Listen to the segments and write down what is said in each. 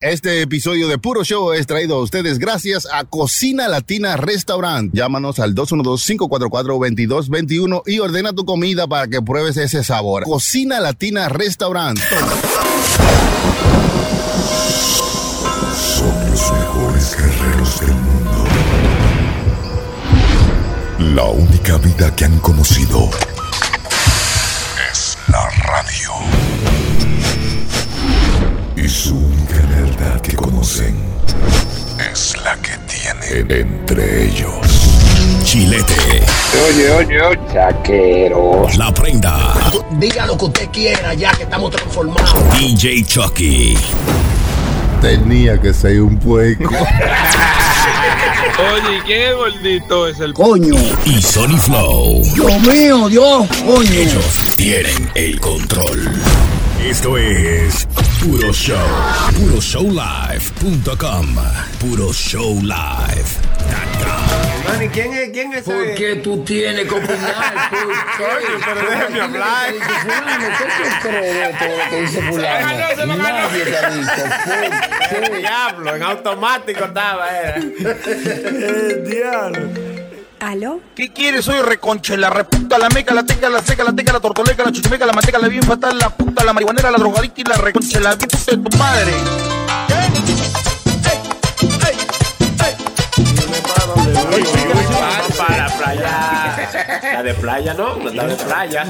Este episodio de Puro Show es traído a ustedes gracias a Cocina Latina Restaurant. Llámanos al 212-544-2221 y ordena tu comida para que pruebes ese sabor. Cocina Latina Restaurant. Son los mejores guerreros del mundo. La única vida que han conocido es la radio. Y su única verdad que conocen es la que tienen entre ellos. Chilete, Oye, oye, oye, chaquero. La Prenda, Diga lo que usted quiera ya que estamos transformados. DJ Chucky, Tenía que ser un pueco. Oye, ¿quién es el gordito? Es el Coño. y Sony Flow. Dios mío, Dios. Coño. Ellos tienen el control. Esto es Puro Show. PuroShowLive.com. PuroShowLive.com. Manny, ¿quién es, quién es ¿Por ese? qué tú tienes que opinar? Pero déjeme hablar. Fulano, ¿qué tú crees de todo lo que dice fulano? Nadie te ha dicho. ¿Por qué? Diablo, en automático estaba, era. ¿Aló? ¿Qué quieres? Soy reconche, la reputa, la meca, la teca, la seca, la teca, la tortoleca, la chuchumeca, la manteca, la bien fatal, la puta, la marihuanera, la drogadicta y la reconche, la bien puta de tu madre. Para la playa. La de playa, ¿no? La de playa.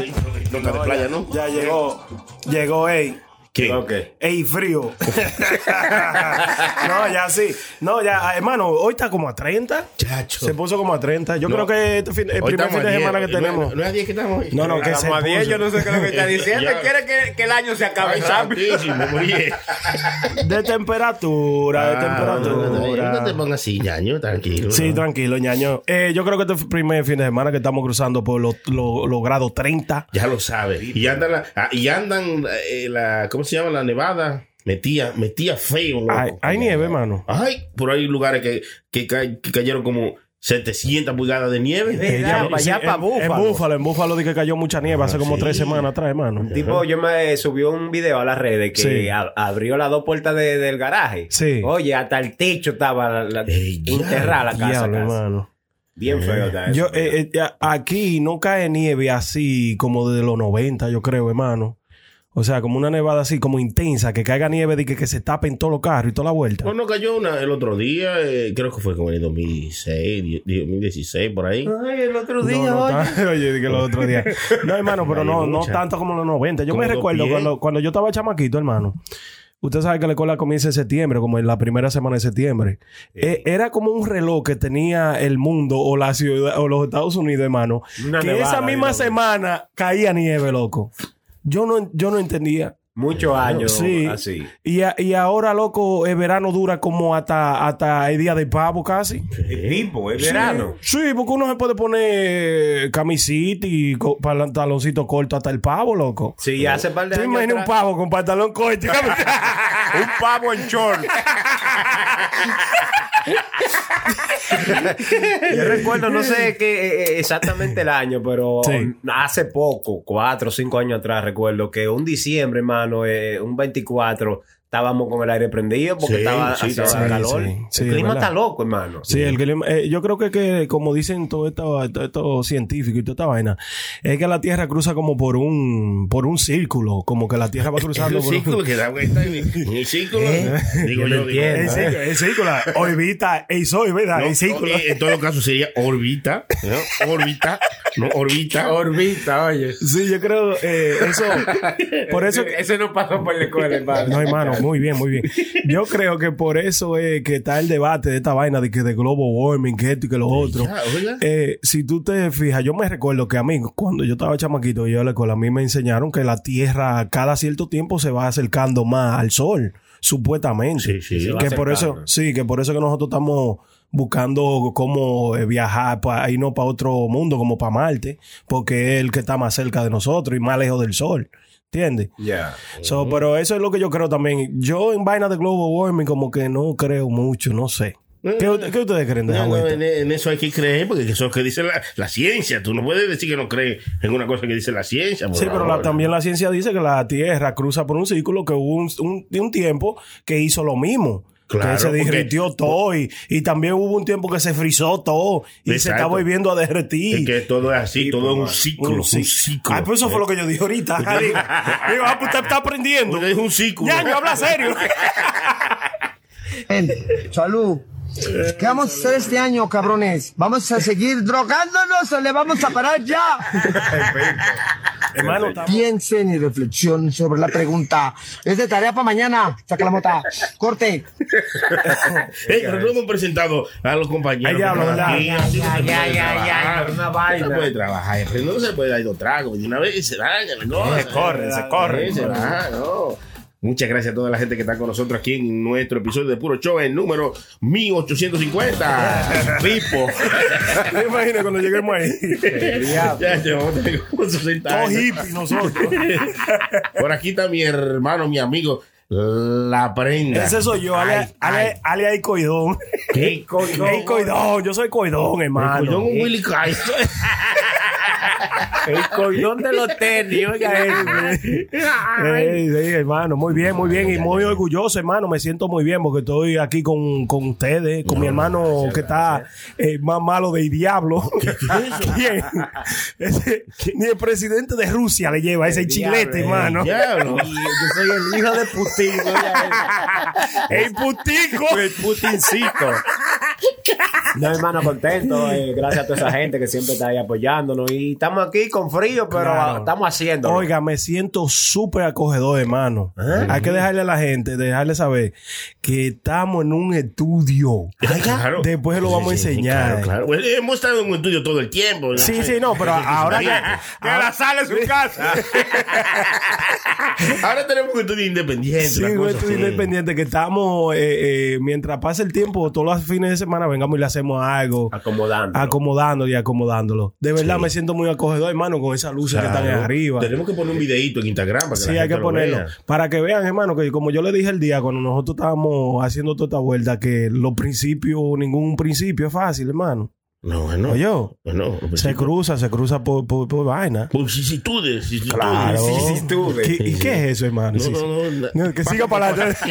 No, de playa, ¿no? Ya llegó. Llegó, ey. ¿Quién? Ok. Ey, frío. no, ya sí. No, ya, hermano, hoy está como a 30. Chacho. Se puso como a 30. Yo No. creo que este fin- el Hoy primer fin de a 10. semana que No, tenemos. No es a 10 que estamos hoy. No, no, que se a 10, puso. yo no sé qué es lo que está diciendo. Quiere que, que el año se acabe rápido. De temperatura, de Ah, No te temperatura. pongas así, ñaño, tranquilo. Sí, ¿no? tranquilo, ñaño. Eh, yo creo que este primer fin de semana que estamos cruzando por los los- los grados 30. Ya lo sabes. Y andan, la, ah, y andan eh, la, ¿cómo se llama? La nevada. Metía, metía feo, loco. Hay, hay nieve, hermano. Ay, por ahí hay lugares que, que, ca- que cayeron como 700 pulgadas de nieve. Eh, Ya, para allá, para en- Búfalo. En Búfalo, en Búfalo di que cayó mucha nieve hace como sí. tres semanas atrás, hermano. Tipo, yo me subió un video a las redes que Sí. a- abrió las dos puertas de- del garaje. Sí. Oye, hasta el techo estaba la, la- Ey, ya, enterrada la casa. Diablo, casi. hermano. Bien feo está eso. Yo, eh, eh, ya, aquí no cae nieve así como de los 90, yo creo, hermano. O sea, como una nevada así como intensa, que caiga nieve de que, que se tapen todos los carros y toda la vuelta. Bueno, cayó una el otro día, eh, creo que fue como en el 2006, die- 2016, por ahí. Ay, el otro día, no, oye. oye, di que los otros días. No, hermano, pero no, no tanto como los 90. Yo Como me recuerdo cuando, cuando yo estaba chamaquito, hermano. Usted sabe que la escuela comienza en septiembre, como en la primera semana de septiembre. Eh, era como un reloj que tenía el mundo o la ciudad o los Estados Unidos, hermano. Una que nevada, esa misma semana caía nieve, loco. Yo no, yo no entendía. Muchos años Sí. así. Y, a- y ahora, loco, el verano dura como hasta, hasta el día del pavo casi. El tipo, el verano. Sí, porque uno se puede poner camisita y pantaloncito corto hasta el pavo, loco. Sí, hace par de ¿Te años imaginas un pavo con pantalón corto? y un pavo en short. Yo recuerdo, no sé qué eh, eh, exactamente el año, pero Sí. hace poco, cuatro o cinco años atrás, recuerdo que un diciembre, hermano, eh, un 24, estábamos con el aire prendido porque Sí, estaba sí, sí, calor. sí, sí, el es clima está loco, hermano. Sí, el clima- eh, yo creo que, que como dicen todo esto, todo esto científico y toda esta vaina, es que la Tierra cruza como por un por un círculo, como que la Tierra va Es cruzando un por círculo que da vuelta en el círculo. Digo Yo digo, entiendo. El círculo, el círculo, orbita, el sol, ¿verdad? No, el círculo. eh, en todo caso sería órbita, ¿no? órbita, no órbita. Orbita, oye. Sí, yo creo, eh, eso, por eso, Ese no pasó por la escuela, hermano. No, hermano, muy bien, muy bien. Yo creo que por eso es que está el debate de esta vaina de que de global warming, que esto y que lo otro. Eh, si tú te fijas, yo me recuerdo que a mí, cuando yo estaba chamaquito y yo a la escuela, a mí me enseñaron que la Tierra cada cierto tiempo se va acercando más al Sol, supuestamente. Sí, sí. Que por eso, sí, que por eso que nosotros estamos buscando cómo eh, viajar para irnos para otro mundo, como para Marte, porque es el que está más cerca de nosotros y más lejos del Sol. ¿Entiendes? Ya. So, pero eso es lo que yo creo también. Yo en vaina de global warming como que no creo mucho, no sé. ¿Qué, usted- qué ustedes creen de No, no, en, en eso hay que creer, porque eso es lo que dice la, la ciencia. Tú no puedes decir que no crees en una cosa que dice la ciencia. Sí, pero la- también la ciencia dice que la Tierra cruza por un círculo que hubo un, un- un tiempo que hizo lo mismo. Claro, que se porque- derritió todo y, y también hubo un tiempo que se frizó todo y se está volviendo a derretir. Es que todo es así, todo es un ciclo. un Un ci- ciclo. Ay, pues eso fue lo que yo dije ahorita. Digo, ah, pues usted está aprendiendo. Es un ciclo. Ya, habla serio. Salud. ¿Qué vamos a hacer este año, cabrones? ¿Vamos a seguir drogándonos o le vamos a parar ya? Hermano, Piensen y reflexionen sobre la pregunta. Es de tarea para mañana. Saca la mota. Corte. Ey, pero no hemos presentado a los compañeros. Ya, ya, se ya, una vaina. No se puede trabajar. No se puede dar dos tragos. De una vez se daña la cosa. Se corre, se corre. Se va, no. Muchas gracias a toda la gente que está con nosotros aquí en nuestro episodio de Puro Show, el número 1850. Pipo. Me imagino cuando lleguemos ahí. ya, ya, vamos a tener como 60 Todos años. hippies nosotros. Por aquí está mi hermano, mi amigo, La Prenda. Ese soy yo, Ay, ale, ale, ale coidón. ¿Qué coidón? Hey, coidón, yo soy coidón, hermano. Coidón un Willy Kai. El coidón de los tenis, oiga hermano, muy bien, muy bien y muy orgulloso, hermano. Me siento muy bien porque estoy aquí con, con ustedes, con mi hermano que está eh, más malo del diablo. ¿Quién? Ese- ni el presidente de Rusia le lleva ese chilete, hermano. Diablo. Yo soy el hijo de El putico. El Putincito. No, hermano, contento. eh, gracias a toda esa gente que siempre está ahí apoyándonos. Y estamos aquí con frío, pero Claro. estamos haciendo. Oiga, me siento súper acogedor, hermano. Hay que dejarle a la gente, dejarle saber que estamos en un estudio. Claro. Después lo vamos a Sí, enseñar. Claro, claro. Bueno, hemos estado en un estudio todo el tiempo. ¿no? Sí, sí, no, pero ahora que, Que la sala es su casa. Ahora tenemos un estudio independiente. Sí, cosa estudio así. independiente que estamos, eh, eh, mientras pasa el tiempo, todos los fines de semana vengamos y le hacemos algo. Acomodando. Acomodándolo y acomodándolo. De verdad me siento muy acogedor, hermano, con esas luces que están ahí arriba. Tenemos que poner un videito en Instagram para que Sí, la hay que lo ponerlo. vea. Para que vean, hermano, que como yo le dije el día cuando nosotros estábamos haciendo toda esta vuelta, que los principios, ningún principio es fácil, hermano. No, bueno. Oye, Bueno, pues se sí. cruza, se cruza por, por, por vaina. Por vicisitudes. Claro. Vicisitudes. ¿Qué- ¿Y qué es eso, hermano? No, no, no. No, que siga para adelante.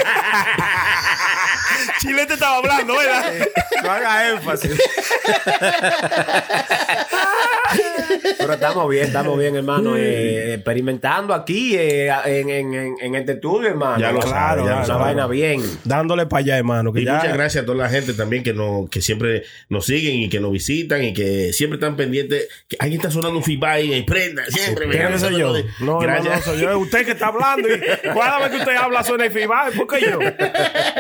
Chilete estaba hablando, ¿verdad? No haga énfasis. Pero estamos bien, estamos bien, hermano. eh, experimentando aquí eh, en, en, en, en este estudio, hermano. Ya lo Claro, ya. Una vaina bien. Dándole para allá, hermano. Que Y ya, muchas gracias a toda la gente también que nos, que siempre nos siguen y que nos visitan y que siempre están pendientes. Que alguien está sonando un feedback y prenda. Siempre ¿Quién me soy yo? No, hermano, no Gracias. soy yo. Es usted que está hablando y cada vez que usted habla suena el feedback. ¿Por qué yo?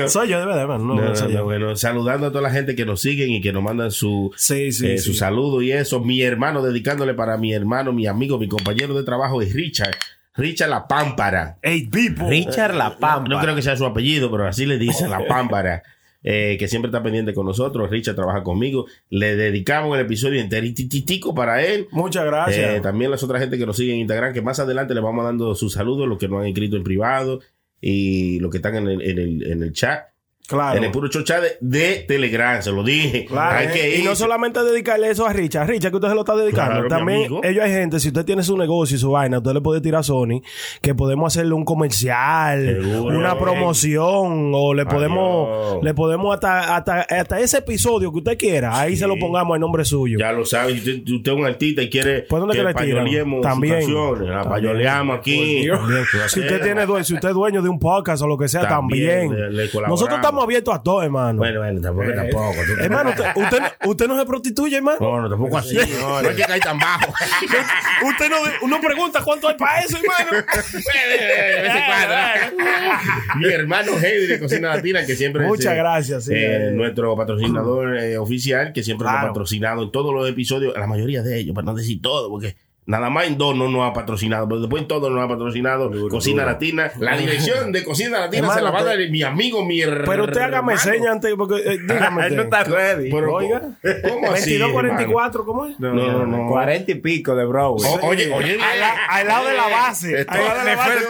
No, soy yo, de verdad, hermano. No, No, no no, soy no, yo. bueno, saludando a toda la gente que nos siguen y que nos mandan su, Sí, sí, eh, sí. su saludo y eso. Mi hermano, dedicándole para mi hermano, mi amigo, mi compañero de trabajo es Richard. Richard La Pámpara. Hey, people. Richard La Pampa. No creo que sea su apellido, pero así le dice La Pámpara. eh, que siempre está pendiente con nosotros. Richard trabaja conmigo. Le dedicamos el episodio enterititico para él. Muchas gracias. Eh, también las otras gente que nos siguen en Instagram, que más adelante les vamos dando sus saludos, los que nos han escrito en privado y los que están en el, en el, en el chat. Claro. En el puro show chat de, de Telegram, se lo dije. Claro, Hay eh, que y no ir. solamente dedicarle eso a Richard, Richard que usted se lo está dedicando. Claro, También ellos hay gente, si usted tiene su negocio y su vaina, usted le puede tirar a Sony que podemos hacerle un comercial, Seguro. una promoción o le podemos Adiós. le podemos hasta, hasta hasta ese episodio que usted quiera, ahí se lo pongamos en nombre suyo. Ya lo sabe, usted, usted es un artista y quiere ¿Por dónde que le payoleemos También. la payoleamos aquí. También. Si usted tiene si usted es dueño de un podcast o lo que sea, También, también. le- le colaboramos. Nosotros estamos abiertos a todo, hermano. Bueno, bueno, tampoco, tampoco. tú- hermano, usted, usted, usted no se prostituye, hermano. No, no, tampoco así. No, no hay que caer tan bajo. Usted no, uno pregunta cuánto hay para eso, hermano. De vez en cuando. Mi hermano Heidi de Cocina Latina, que siempre Muchas eh, gracias, sí. eh, nuestro patrocinador eh, oficial, que siempre nos Claro. ha patrocinado en todos los episodios, la mayoría de ellos, para no decir todo, porque Nada más en dos no nos ha patrocinado, pero después en todo nos ha patrocinado Cocina. Latina. La dirección de Cocina Latina se Hermano, la va a dar mi amigo, mi Pero usted hágame hermano. señas antes, porque eh, dígame. Él no está ready. Pero, Oiga, ¿cómo así, 2244, ¿cómo es? No, no, no. 40 y pico de Broadway. O- oye, oye. Al, la- al lado de la base. Esto- Al lado de la base.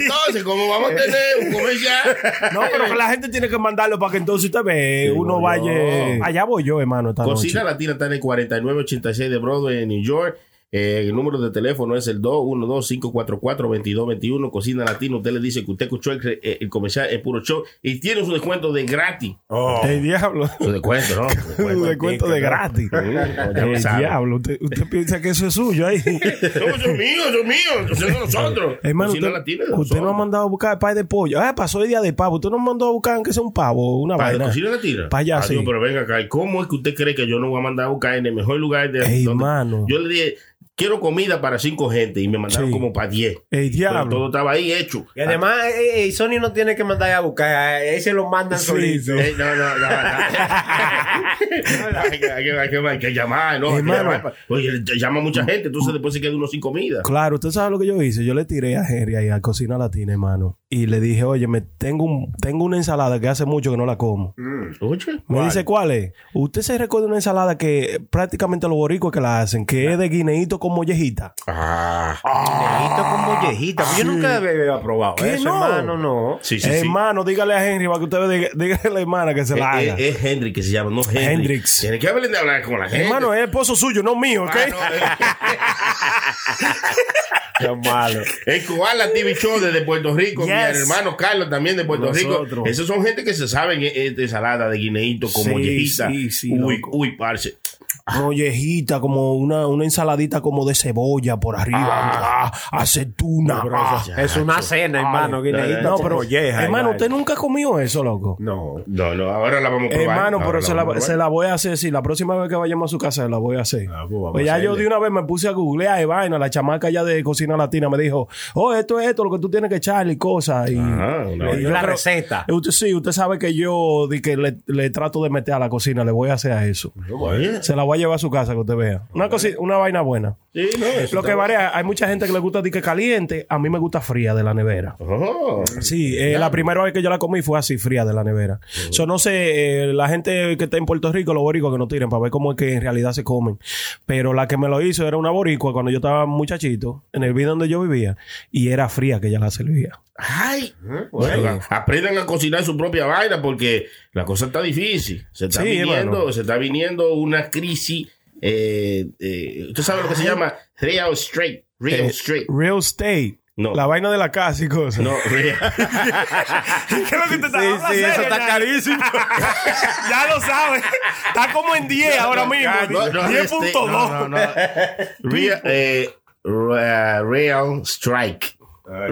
Entonces, ¿cómo vamos a tener un comercial? No, pero que la gente tiene que mandarlo para que entonces usted ve, uno no. vaya. Allá voy yo, hermano, esta Cocina noche. Latina está en el 4986 de Broadway en New York. Eh, el número de teléfono es el 212-544-2221. Cocina Latina. Usted le dice que usted escuchó el, eh, el comercial, el puro show, y tiene su descuento de gratis. Oh. El diablo. Su descuento, ¿no? Un descuento de gratis. El sabe. diablo. Usted, usted piensa que eso es suyo ahí. No, son míos, son míos. Son de nosotros. Hermano, Cocina usted, Latina usted no ha nosotros. mandado a buscar el pay de pollo. Ah, pasó el día de pavo. Usted no mandó a buscar aunque sea un pavo, una ¿Para vaina. Cocina Latina? Para allá, Ah, sí. Pero venga acá. ¿y ¿Cómo es que usted cree que yo no voy a mandar a buscar en el mejor lugar de Ey, donde- mano. Yo le dije, quiero comida para cinco gente y me mandaron Sí. como para diez. El Pero diablo. todo estaba ahí hecho. Y además, eh, eh, Sony no tiene que mandar a buscar, a él se lo mandan Sí, solito. sí. Eh, no, no, no. no. hay, que, hay que- hay que- hay que llamar, ¿no? Hermano. llamar. Oye, llama mucha gente, entonces después se queda uno sin comida. Claro, usted sabe lo que yo hice. Yo le tiré a Henry ahí a Cocina Latina, hermano. Y le dije, oye, me tengo, un, tengo una ensalada que hace mucho que no la como. Oye, Me dice, ¿cuál es? Usted se recuerda una ensalada que prácticamente los boricos que la hacen, que es de guineíto con mollejita. Ah, Guineíto con mollejita. Yo nunca había probado ¿Qué eso, no? hermano, no. sí, sí, sí. hermano, dígale a Henry para que usted diga, dígale a la hermana que se Eh, la haga. eh, Es, Henry que se llama, no Henry. Hendrix. Tiene que hablar de hablar con la gente. hermano, es esposo suyo, no mío, ¿ok? Ah, no, Qué malo. El Koala TV Show desde Puerto Rico, Yes. hermano Carlos también de Puerto Nosotros. Rico. Esos son gente que se saben eh, eh, de ensalada de guineíto con Sí, sí, sí, uy, loco. uy, parce. Mollejita, como una, una ensaladita como de cebolla por arriba, ah, aceituna. ah. Es una cena, hermano. Guineíto No, pero, molleja. hermano, usted nunca comió eso, loco. No. No, no, ahora la vamos a probar. Hermano, pero la se la, vamos a se la voy a hacer, sí, la próxima vez que vayamos a su casa la voy a hacer. Ah, pues pues ya yo de una vez me puse a googlear y vaina, la chamaca ya de cocina latina me dijo, oh, esto es esto, lo que tú tienes que echarle y cosas. Y, Ajá, y yo creo- receta. Usted, sí, usted sabe que yo di que le, le trato de meter a la cocina, le voy a hacer a eso. Se la voy a llevar a su casa que usted vea. Una, cosi- una vaina buena. Sí, no, eso Lo que varía, hay mucha gente que le gusta di que caliente, a mí me gusta fría de la nevera. Oh. Sí, eh, la primera vez que yo la comí fue así, fría de la nevera. So, no sé, eh, la gente que está en Puerto Rico, los boricos que no tiren para ver cómo es que en realidad se comen. Pero la que me lo hizo era una boricua cuando yo estaba muchachito, en el video donde yo vivía, y era fría que ella la servía. Ay, bueno, aprendan a cocinar su propia vaina porque la cosa está difícil. Se está Sí, viniendo, se está viniendo una crisis. Eh, eh, ¿Usted sabe lo que se llama real straight? Real Eh, straight. Real estate. No. La vaina de la casa y cosas. No, real. ¿Qué es lo que te está Sí, sí, eso está ya. carísimo. ya lo sabes. Está como en 10 ahora mismo. No, no, este, 10.2. no, no, no. Real, eh, real strike.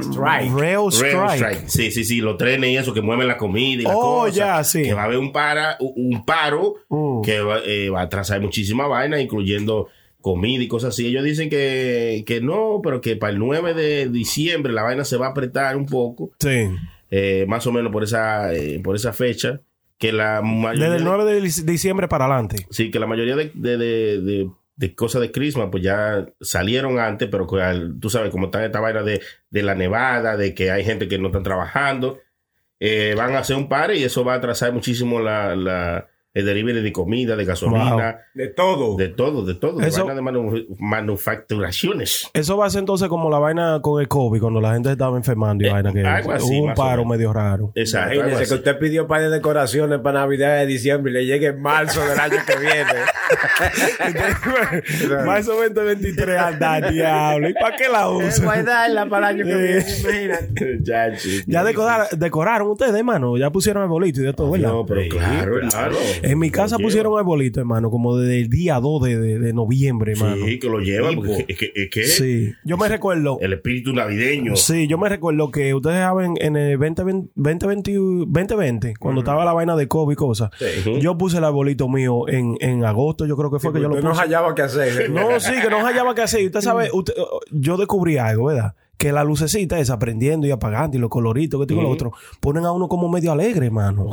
Strike. Real Real strike. strike. Sí, sí, sí, los trenes y eso que mueven la comida y la Oh, cosa. ya, sí. Que va a haber un, para, un paro Mm. que va, eh, va a atrasar muchísima vaina, incluyendo comida y cosas así. Ellos dicen que, que no, pero que para el 9 de diciembre la vaina se va a apretar un poco, Sí. eh, más o menos por esa, eh, por esa fecha. Que la mayoría, Desde el 9 de diciembre para adelante. sí, que la mayoría de, de, de, de- de cosas de Christmas pues ya salieron antes, pero tú sabes, como está esta vaina de, de la nevada, de que hay gente que no está trabajando, eh, van a hacer un par y eso va a atrasar muchísimo la, la, el delivery de comida, de gasolina, De todo. de todo, de todo, de Eso- vaina de manu- manufacturaciones. Eso va a ser entonces como la vaina con el COVID, cuando la gente estaba enfermando y Eh, vaina que algo así, hubo un paro medio raro. Exacto. Imagínese así. que usted pidió par de decoraciones para Navidad de diciembre y le llegue en marzo del año que viene. Más o menos 23 anda, diablo. ¿Y para qué la usa? Guardarla para el año que viene, imagínate. Ya, chico. Ya decora- decoraron ustedes, hermano. Ya pusieron el bolito y de todo, ¿verdad? No, pero claro, hermano. En mi casa pusieron bolito, hermano, como desde el día 2 de, de- de noviembre, hermano. Sí, que lo llevan, Tipo. porque es que, es que Sí. Yo me recuerdo. el espíritu navideño. Sí, yo me recuerdo que ustedes saben en el 2020, 2020, 2020 cuando estaba la vaina de COVID y cosas, yo puse el arbolito mío en, en agosto, yo creo que fue que yo lo puse. no hallaba qué hacer. No, sí, que no hallaba qué hacer. Y Usted sabe, usted- yo descubrí algo, ¿verdad? Que la lucecita esa prendiendo y apagando y los coloritos que tengo lo otro, ponen a uno como medio alegre, hermano.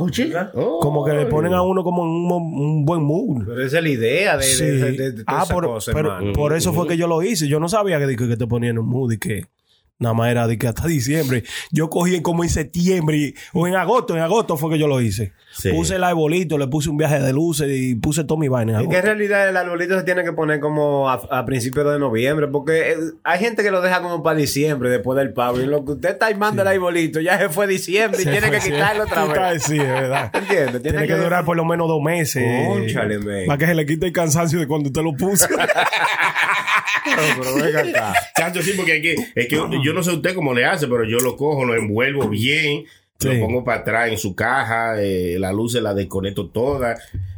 Como que le ponen a uno como en un, buen mood. Pero esa es la idea de, Sí. de, de- de- de toda ah, esa por, cosa, pero hermano. por eso fue que yo lo hice. Yo no sabía que, que, que te ponían un mood y que nada más era de que hasta diciembre. Yo cogí como en septiembre y- o en agosto. En agosto fue que yo lo hice. Sí. Puse el arbolito, le puse un viaje de luces y puse todo mi vaina. en agosto. realidad el arbolito se tiene que poner como a, a principios de noviembre, porque eh, hay gente que lo deja como para diciembre después del pavo. Y lo que usted está armando el arbolito ya se fue diciembre y Se tiene que quitarlo otra vez. Sí, es verdad. ¿Entiendes? Tiene, que, durar por lo menos dos meses. Cónchale, men. Para que se le quite el cansancio de cuando usted lo puso. Pero venga acá. Chacho, sí, porque es que, es que yo no sé usted cómo le hace, pero yo lo cojo, lo envuelvo bien, Sí. lo pongo para atrás en su caja, eh, la luz se la desconecto toda.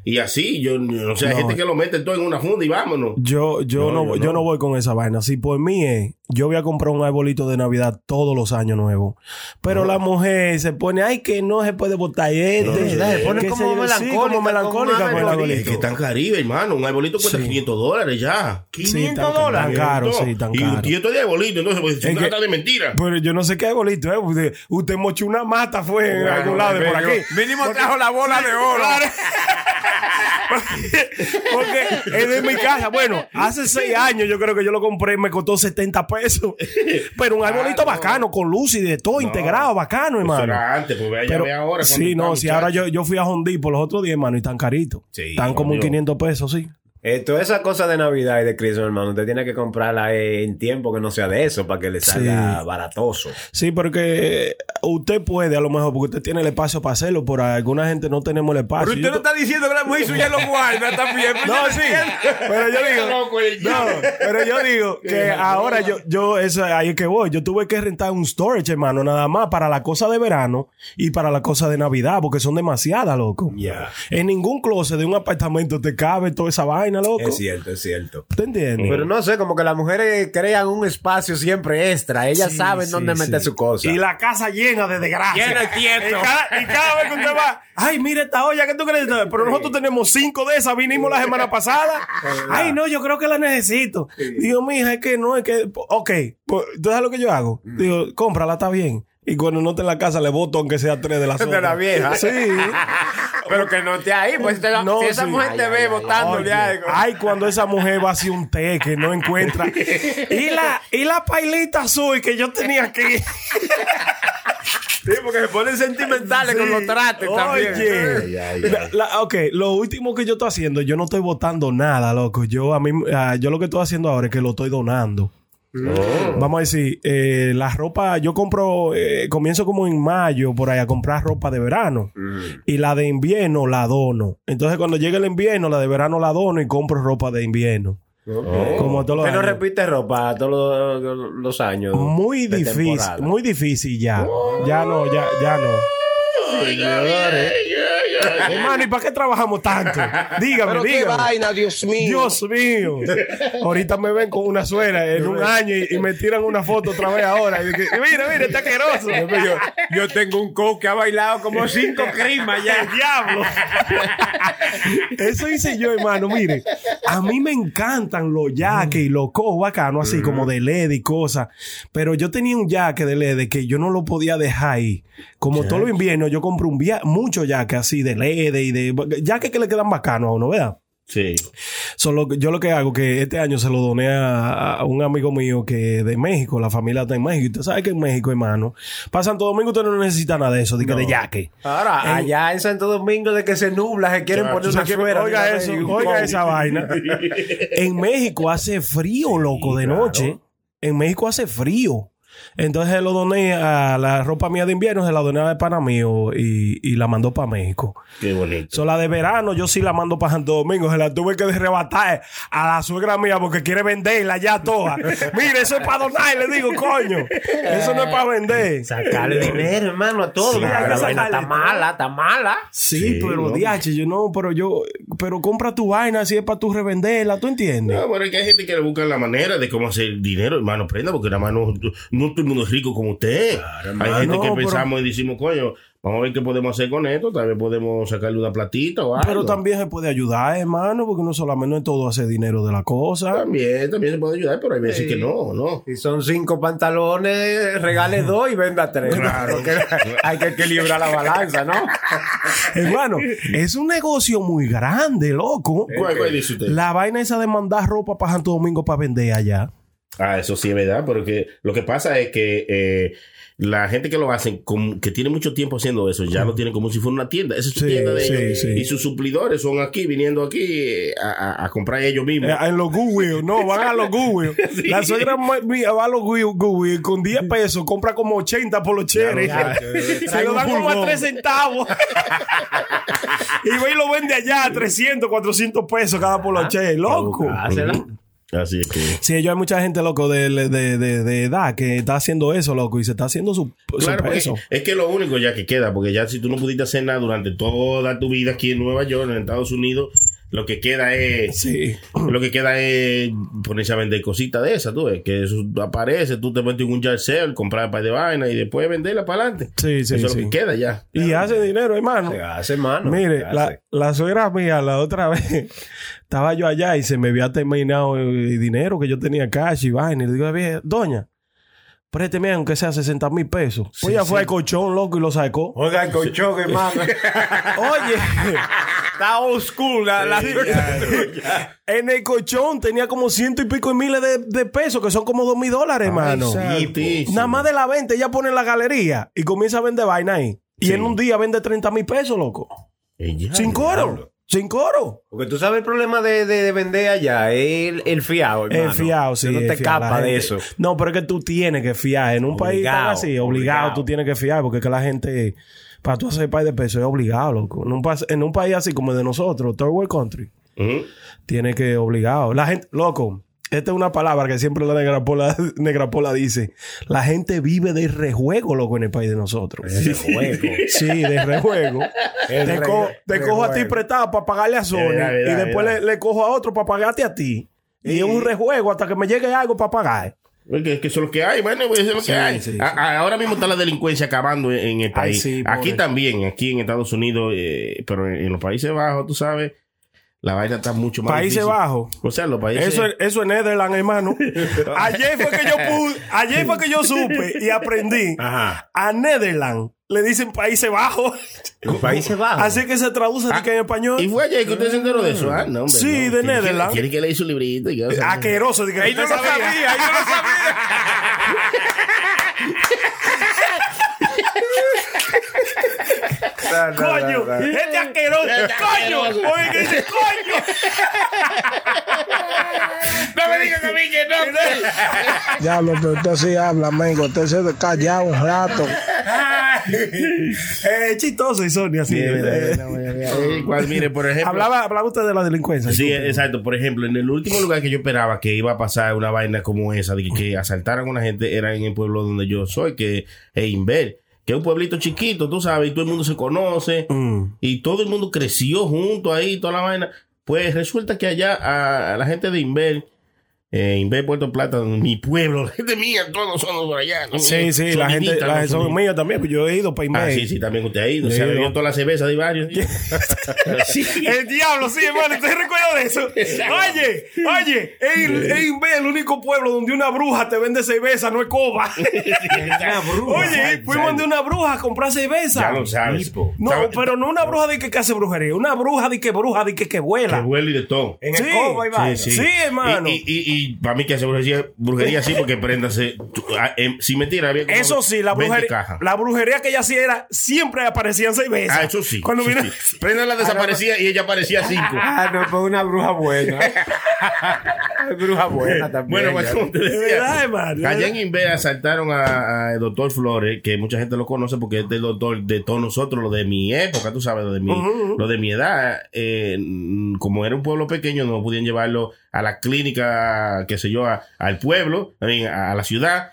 Y así, yo no sé, hay No. gente que lo mete todo en una funda y vámonos. Yo, yo, No, no, yo yo, no. no. voy con esa vaina. Si por mí es, yo voy a comprar un arbolito de Navidad todos los años nuevos. Pero la mujer se pone, ay, que no se puede botar este. No, se pone que como se- sí, melancólica, como melancólica como con el una arbolito. Es que tan caribe, hermano. Un arbolito cuesta Sí. 500 dólares ya. Sí, 500 tan- dólares. Tan caro, sí, tan y, caro. y esto de arbolito, entonces, pues, se Es que- trata de mentira. Pero yo no sé qué arbolito es. Usted, usted mochó una mata, fue en algún lado de por aquí. Mínimo trajo la bola de oro. Porque es de mi casa. Bueno, hace seis años yo creo que yo lo compré me costó 70 pesos. Pero un arbolito no. bacano, con luz y de todo, integrado, bacano, hermano. era antes, pues vea, ya Pero- ve ahora. sí, no, si ahora yo, yo fui a Hondi por los otros días, hermano, y tan caritos. Sí, Están como en obvio. 500 pesos, sí. Eh, toda esa cosa de Navidad y de Christmas, hermano, usted tiene que comprarla eh, en tiempo que no sea de eso para que le salga Sí. baratoso. Sí, porque usted puede, a lo mejor, porque usted tiene el espacio para hacerlo, pero alguna gente no tenemos el espacio. Yo to- diciendo que la mujer suya lo guarda también. No, sí, pero yo digo, el no, pero yo digo que ahora yo, yo, eso ahí es que voy. Yo tuve que rentar un storage, hermano, nada más para la cosa de verano y para la cosa de Navidad, porque son demasiadas, loco. Ya. En ningún closet de un apartamento te cabe toda esa vaina, loco. Es cierto, es cierto. ¿Te entiendes? Pero no sé, como que las mujeres crean un espacio siempre extra. Ellas Sí, saben sí, dónde sí. meter su cosa. Y la casa llena de desgracia. Llena de. Y cada, y cada vez que usted va, ay, mira esta olla, ¿qué tú crees? Pero nosotros tenemos cinco de esas, vinimos la semana pasada. Ay, no, yo creo que la necesito. Digo, mija, es que no, es que, ok, pues, ¿tú sabes lo que yo hago? Digo, cómprala, está bien. Y cuando no esté en la casa, le voto aunque sea tres de las De la vieja. Sí. Pero que no esté ahí, pues te- No, si esa sí. mujer te ve botándole Oye, algo. Ay, cuando esa mujer va hacia un té que no encuentra. y la, y la pailita azul que yo tenía aquí. Sí, porque se ponen sentimentales con los trates también. Oye, La- la- ok, lo último que yo estoy haciendo, yo no estoy votando nada, loco. Yo a mí, ah, yo lo que estoy haciendo ahora es que lo estoy donando. Vamos a decir, eh, la ropa, yo compro, eh, comienzo como en mayo por ahí a comprar ropa de verano y la de invierno la dono. Entonces cuando llegue el invierno, la de verano la dono y compro ropa de invierno. Como todos los Que no años. repite ropa todos los, los años. Muy difícil, temporada. muy difícil ya. Ya no, ya, ya no. Hermano, ¿y para qué trabajamos tanto? Dígame, Pero qué dígame. vaina, Dios mío. Dios mío. Ahorita me ven con una suera en un año y, y me tiran una foto otra vez ahora. Y que, mira, mira, está asqueroso. Yo, yo tengo un coach que ha bailado como cinco crimas ya. ¡El diablo! Eso hice yo, hermano. Mire, a mí me encantan los jaques y los cojos bacanos, así como de LED y cosas. Pero yo tenía un jaque de LED que yo no lo podía dejar ahí. Como todo los inviernos, yo compro un via muchos jaques así de LED y de jaques que le quedan bacanos a uno, ¿verdad? Sí. Solo que yo lo que hago que este año se lo doné a, a un amigo mío que de México, la familia está en México. Y usted sabe que en México, hermano, para Santo Domingo usted no necesita nada de eso, de, que de yaque. Ahora, En- allá en Santo Domingo de que se nubla, se quieren poner una suera. Oiga eso, oiga esa vaina. En México hace frío, loco, de claro. noche. En México hace frío. Entonces se lo doné a la ropa mía de invierno, se la doné a pana mío y, y la mandó para México. Qué bonito. So, la de verano yo sí la mando para Santo Domingo. Se la tuve que arrebatar a la suegra mía porque quiere venderla ya toda. Mire, eso es para donar, le digo, coño. Eso no es para vender. Sacarle dinero, hermano, a todo. Sí, Mira, hay que la vaina sacarle está mala, está mala. Sí, Sí, pero ¿no? diache, yo no, pero yo, pero compra tu vaina si es para tú revenderla, ¿tú entiendes? No, bueno, es que hay gente que le busca la manera de cómo hacer dinero, hermano, prenda, porque nada más no, no todo el mundo es rico como usted. Hay hermano. gente que pero- pensamos y decimos, coño, vamos a ver qué podemos hacer con esto. Tal vez podemos sacarle una platita o algo. Pero también se puede ayudar, hermano, porque no solamente todo hace dinero de la cosa. También, también se puede ayudar, pero hay veces que no, no. Si son cinco pantalones, regale dos y venda tres. Claro. Hay que equilibrar la balanza, ¿no? Hermano, es un negocio muy grande, loco. ¿Cuál, cuál dice usted? La vaina esa de mandar ropa para Santo Domingo para vender allá. Ah, eso sí es verdad, porque lo que pasa es que eh, la gente que lo hacen, como- que tiene mucho tiempo haciendo eso, ya lo tienen como si fuera una tienda. Esa es su Sí, tienda de sí, ellos. sí. Y sus suplidores son aquí, viniendo aquí a, a- a comprar ellos mismos. Eh, en los Google, no, van a los Google. La suegra mía va a los Google, con 10 pesos, compra como 80 por los cheres. Se lo dan como a pulgón. 3 centavos. y va y lo vende allá a 300, 400 pesos cada por los cheres. Loco. Así es que. Sí, yo hay mucha gente, loco, de, de, de, de edad que está haciendo eso, loco, y se está haciendo su, su Claro, porque peso. es que lo único ya que queda, porque ya si tú no pudiste hacer nada durante toda tu vida aquí en Nueva York, en Estados Unidos, lo que queda es. Sí. Lo que queda es ponerse a vender cositas de esas, tú ves, que eso aparece, tú te metes en un jar sale, comprar un par de vainas y después venderla para adelante. Sí, sí, Eso es sí. lo que queda ya. Y hace dinero, hermano. Se hace, mano. Mire, la, suegra mía, la otra vez, estaba yo allá y se me había terminado el dinero que yo tenía cash y vaina. Y le digo, "Vieja, doña, présteme aunque sea 60 mil pesos. Pues ella fue al colchón, loco, y lo sacó. Oiga, el colchón, hermano. Oye, Está old school la, la en el colchón tenía como ciento y pico de miles de, de pesos, que son como dos mil dólares, hermano. Nada más de la venta, ella pone en la galería y comienza a vender vaina ahí. Y Sí. en un día vende 30 mil pesos, loco. Y Sin coro. Sin coro. Porque tú sabes el problema de, de, de vender allá, es el, el fiado, hermano. Es fiado, sí. Tú no es te fiado. La escapas de gente- eso. No, pero es que tú tienes que fiar. En un país tan Obligado, así, obligado, obligado. tú tienes que fiar porque es que la gente, para tú hacer país de peso, es obligado, loco. En un, pas- en un país así como el de nosotros, third world country, tiene que obligado. La gente, loco, esta es una palabra que siempre la negra pola, negra pola dice. La gente vive de rejuego, loco, en el país de nosotros. De rejuego. Sí, de rejuego. El te re- co- te cojo a ti prestado para pagarle a Sony y después le, le cojo a otro para pagarte a ti. Y es un rejuego hasta que me llegue algo para pagar. Que eso es lo que hay, bueno, pues eso es lo Sí, que hay. sí, A- sí. a- ahora mismo está la delincuencia acabando en, el país. aquí también, aquí en Estados Unidos, eh, pero en, en los Países Bajos, tú sabes, la vaina está mucho más Países. Bajos. O sea, los países... Eso, es- eso es Netherlands, hermano. Ayer fue que yo pude, ayer fue que yo supe y aprendí. Ajá. A Netherlands le dicen Países Bajos. En Países Bajos. Así que se traduce de que en español. ¿Y fue ayer que usted se enteró de eso? Ah, no, hombre. Sí, no. de Netherlands. Quiere que leí su librito. Y yo, o sea, Asqueroso. de que Ahí no sabía, ahí no sabía. No, no, Coño, este asqueroso. Coño, oye, que dice coño. No me digas a mí que no. Diablo, pero usted sí habla, mengo. Usted se callado un rato. Eh, chistoso y Sonia, así. Cual, mire, por ejemplo... hablaba, hablaba usted de la delincuencia. Sí, disculpe. exacto. Por ejemplo, en el último lugar que yo esperaba que iba a pasar una vaina como esa, de que, que asaltaran a una gente, era en el pueblo donde yo soy, que es Inver, que es un pueblito chiquito, tú sabes, y todo el mundo se conoce, Mm. y todo el mundo creció junto ahí, toda la vaina. Pues resulta que allá a, a la gente de Inver, eh, Inver, Puerto Plata, mi pueblo, la gente mía, todos son por allá. ¿no? Sí, sí, la gente, la gente son míos también, pues yo he ido para Ah, Inver. sí, sí, también usted ha ido. Se bebió ¿no? toda la cerveza de varios. Sí. El diablo, sí, hermano, ¿usted recuerda de eso? Oye, oye, en, en Inver, el único pueblo donde una bruja te vende cerveza, no es coba. Oye, fuimos de una bruja a comprar cerveza. Ya lo sabes. No, pero no una bruja de que, que hace brujería, una bruja de que bruja de que, que Que vuela. y de todo. En y vaina. sí, hermano. Y, para mí que hace brujería, brujería sí, porque préndase. tú- ah, em, sin mentira, había como Eso sí, la 20 brujería, la brujería que ella hacía era siempre aparecían cervezas. Ah, eso sí. Cuando vino, sí. Prenda la desaparecía y ella aparecía cinco. Ah, no, fue una bruja buena. bruja buena también. Bueno, pues, como te De decía, verdad, hermano. allá en Inver asaltaron a- al doctor Flores, que mucha gente lo conoce porque es del doctor de todos nosotros, lo de mi época, tú sabes, lo de mi, lo de mi edad. Eh, como era un pueblo pequeño, no podían llevarlo a la clínica, qué sé yo, a- al pueblo, a, a la ciudad.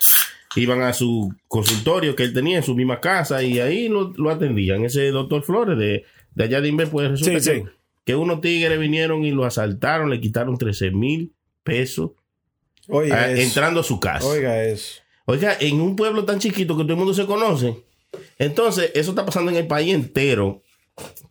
Iban a su consultorio que él tenía en su misma casa y ahí lo, lo atendían. Ese doctor Flores de, de allá de Inver, pues resulta Sí, que, sí. que unos tigres vinieron y lo asaltaron, le quitaron 13 mil pesos Oiga entrando a su casa. Oiga eso. Oiga, en un pueblo tan chiquito que todo el mundo se conoce. Entonces, eso está pasando en el país entero.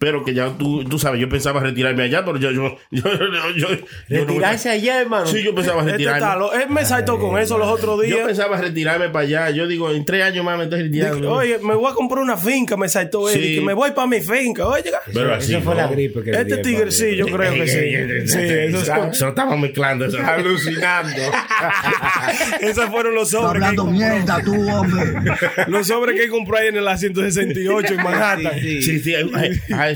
Pero que ya tú, tú sabes, yo pensaba retirarme allá, pero yo, yo, yo, yo, yo- yo no- Retirarse allá, hermano. Sí, yo pensaba Este retirarme. está lo- él me saltó con eso los otros Yo días. pensaba retirarme para allá. Yo digo, en tres años más me estoy retirando. Oye, me voy a comprar una finca, me saltó él. Sí. y que me voy para mi finca. Oye, Pero así, Eso fue ¿no? la gripe que este tigre, sí, yo creo que sí. Sí, eso Eso se lo estamos mezclando. eso. Alucinando. Esos fueron los sobres. hablando mierda tú, hombre. Los sobres que compró ahí en el A168 en Manhattan. Sí, Sí, sí.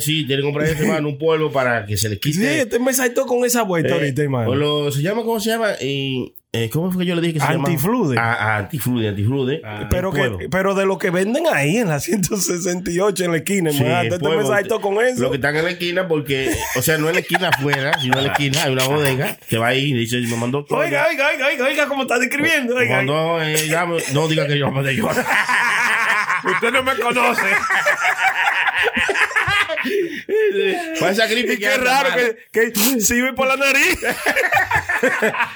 Sí, tiene que comprar ese hermano un polvo para que se le quite. este me saltó con esa vuelta Eh, ahorita, hermano. lo- ¿Se llama? ¿Cómo se llama? Eh, eh, ¿Cómo fue que yo le dije que se llama? Antiflude. Ah, ah, antiflude, antiflude. pero, El polvo. que, pero de lo que venden ahí en la 168 en la esquina, en Sí, el este me saltó con eso. Lo que están en la esquina, porque, o sea, no en la esquina afuera, sino en la esquina hay una bodega que va ahí y dice, me mandó todo. Oiga, oiga, oiga, oiga, oiga, cómo está describiendo. Me Oiga, mandó, eh, no diga que yo mandé yo. Usted no me conoce. Para esa gripe Y que qué raro que, que sirve por la nariz.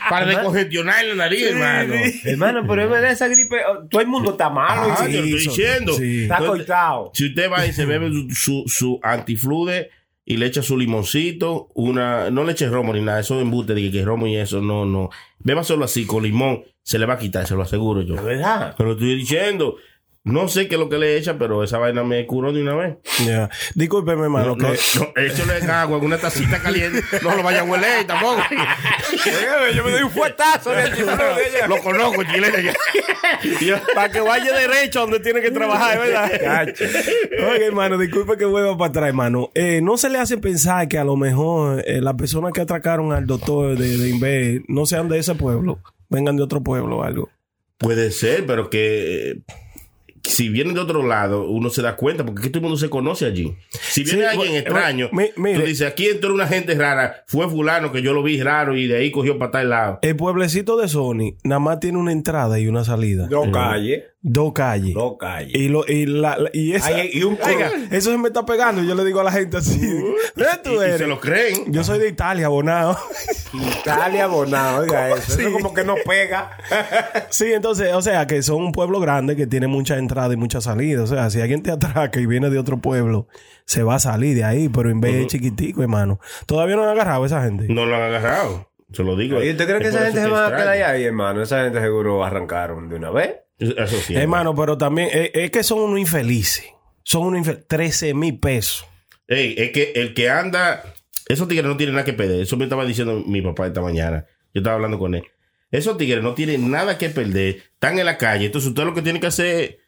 Para descongestionar la nariz, hermano. Hermano, pero es verdad esa gripe. oh, Todo el mundo está malo. Ah, y- yo estoy diciendo. sí. Está Entonces, cortado. Si usted va y se bebe su, su, su antiflude y le echa su limoncito, una, no le eche romo ni nada, eso es embute de que romo y eso, no, no. Beba solo así, con limón, se le va a quitar, se lo aseguro yo. ¿De verdad? Pero estoy diciendo, no sé qué es lo que le echa, pero esa vaina me curó de una vez. Ya. Discúlpeme, hermano. No, que... no, échale agua en una tacita caliente, no lo vaya a hueler tampoco. yo me doy un fuetazo. lo conozco, chileno. Para que vaya derecho a donde tiene que trabajar, ¿verdad? Oye, hermano, disculpe que vuelva para atrás, hermano. Eh, no se le hace pensar que a lo mejor eh, las personas que atracaron al doctor de, de Inver no sean de ese pueblo, vengan de otro pueblo o algo. Puede ser, pero que si vienen de otro lado, uno se da cuenta, porque aquí todo el mundo se conoce allí. Si viene Sí, alguien bueno, extraño, mi- tú dices, aquí entró una gente rara, fue fulano que yo lo vi raro y de ahí cogió para tal lado. El pueblecito de Sony nada más tiene una entrada y una salida. Dos calles. Dos calles. Dos calles. Y, lo, y, la, la- y, esa, Ay, y un. Oiga, eso se me está pegando. Yo le digo a la gente así: ¿Dónde Y, tú y eres? se lo creen. Yo soy de Italia, abonado. Italia Bonao, oiga eso. Eso como que no pega. Sí, entonces, o sea, que son un pueblo grande que tiene mucha entrada y mucha salida. O sea, si alguien te atraca y viene de otro pueblo, se va a salir de ahí, pero en vez de chiquitico, hermano. Todavía no han agarrado a esa gente. No lo han agarrado. Se lo digo. ¿Y usted cree que Es esa gente se va a quedar ahí, hermano? Esa gente seguro arrancaron de una vez. Eso sí. hermano, pero también es, es que son unos infelices. Son unos infelices. 13 mil pesos. Ey, es que el que anda, esos tigres no tienen nada que perder. Eso me estaba diciendo mi papá esta mañana. Yo estaba hablando con él. Esos tigres no tienen nada que perder. Están en la calle. Entonces usted lo que tiene que hacer,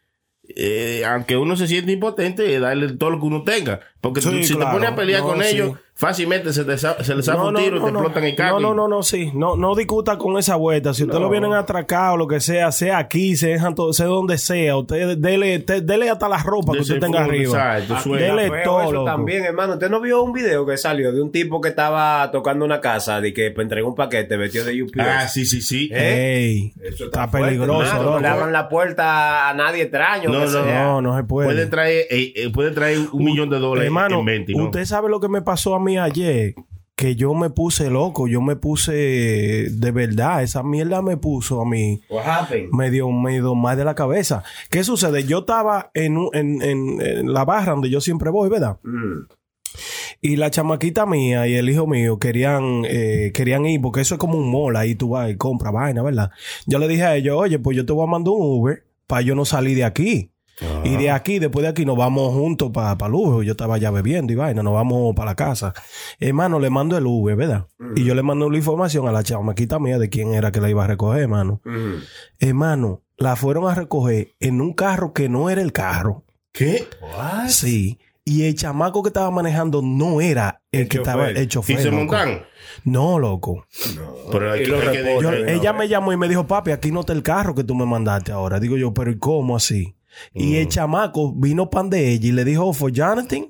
eh, aunque uno se siente impotente, es darle todo lo que uno tenga. Porque Sí, tú- si claro. te pones a pelear No, con sí. ellos, fácilmente se, te se les zafa un tiro y te explotan el carro. No, no, no, no, sí. No, no discuta con esa vuelta. Si usted lo vienen a atracar o lo que sea, sea aquí, sea, sea donde sea, usted dele, te- dele hasta la ropa que usted tenga arriba. Dele Feo todo. eso también, hermano. ¿Usted no vio un video que salió de un tipo que estaba tocando una casa de que entregó un paquete vestido de UPS? Ah, sí, sí, sí. Ey, Eso está fuerte, peligroso, hermano. loco. No le abran la puerta a nadie extraño. No, no. No, no se puede. Puede traer, eh, eh, puede traer un millón de dólares Hermano, en 20, ¿no? usted sabe lo que me pasó a mí ayer. Que yo me puse loco, yo me puse de verdad, esa mierda me puso a mí What happened? medio, medio más de la cabeza. ¿Qué sucede? Yo estaba en, en, en- en la barra donde yo siempre voy, ¿verdad? Mm. Y la chamaquita mía y el hijo mío querían, eh, querían ir, porque eso es como un mall, ahí tú vas y compras vaina, ¿verdad? Yo le dije a ellos, oye, pues yo te voy a mandar un Uber para yo no salir de aquí. Y de aquí, después de aquí, nos vamos juntos para pa lujo. Yo estaba ya bebiendo y vaina, nos vamos para la casa. Hermano, le mando el Uber, ¿verdad? Y yo le mando la información a la chamaquita mía de quién era que la iba a recoger, hermano. Hermano, la fueron a recoger en un carro que no era el carro. ¿Qué? Sí. Y el chamaco que estaba manejando no era el, que estaba el chofer. ¿Y se montan? No, loco. Pero que- lo que-. Yo- ella me llamó y me dijo, papi, aquí no está el carro que tú me mandaste ahora. Digo yo, pero ¿y cómo así? Y Mm. el chamaco vino pan de ella y le dijo, "Oh, for Jonathan.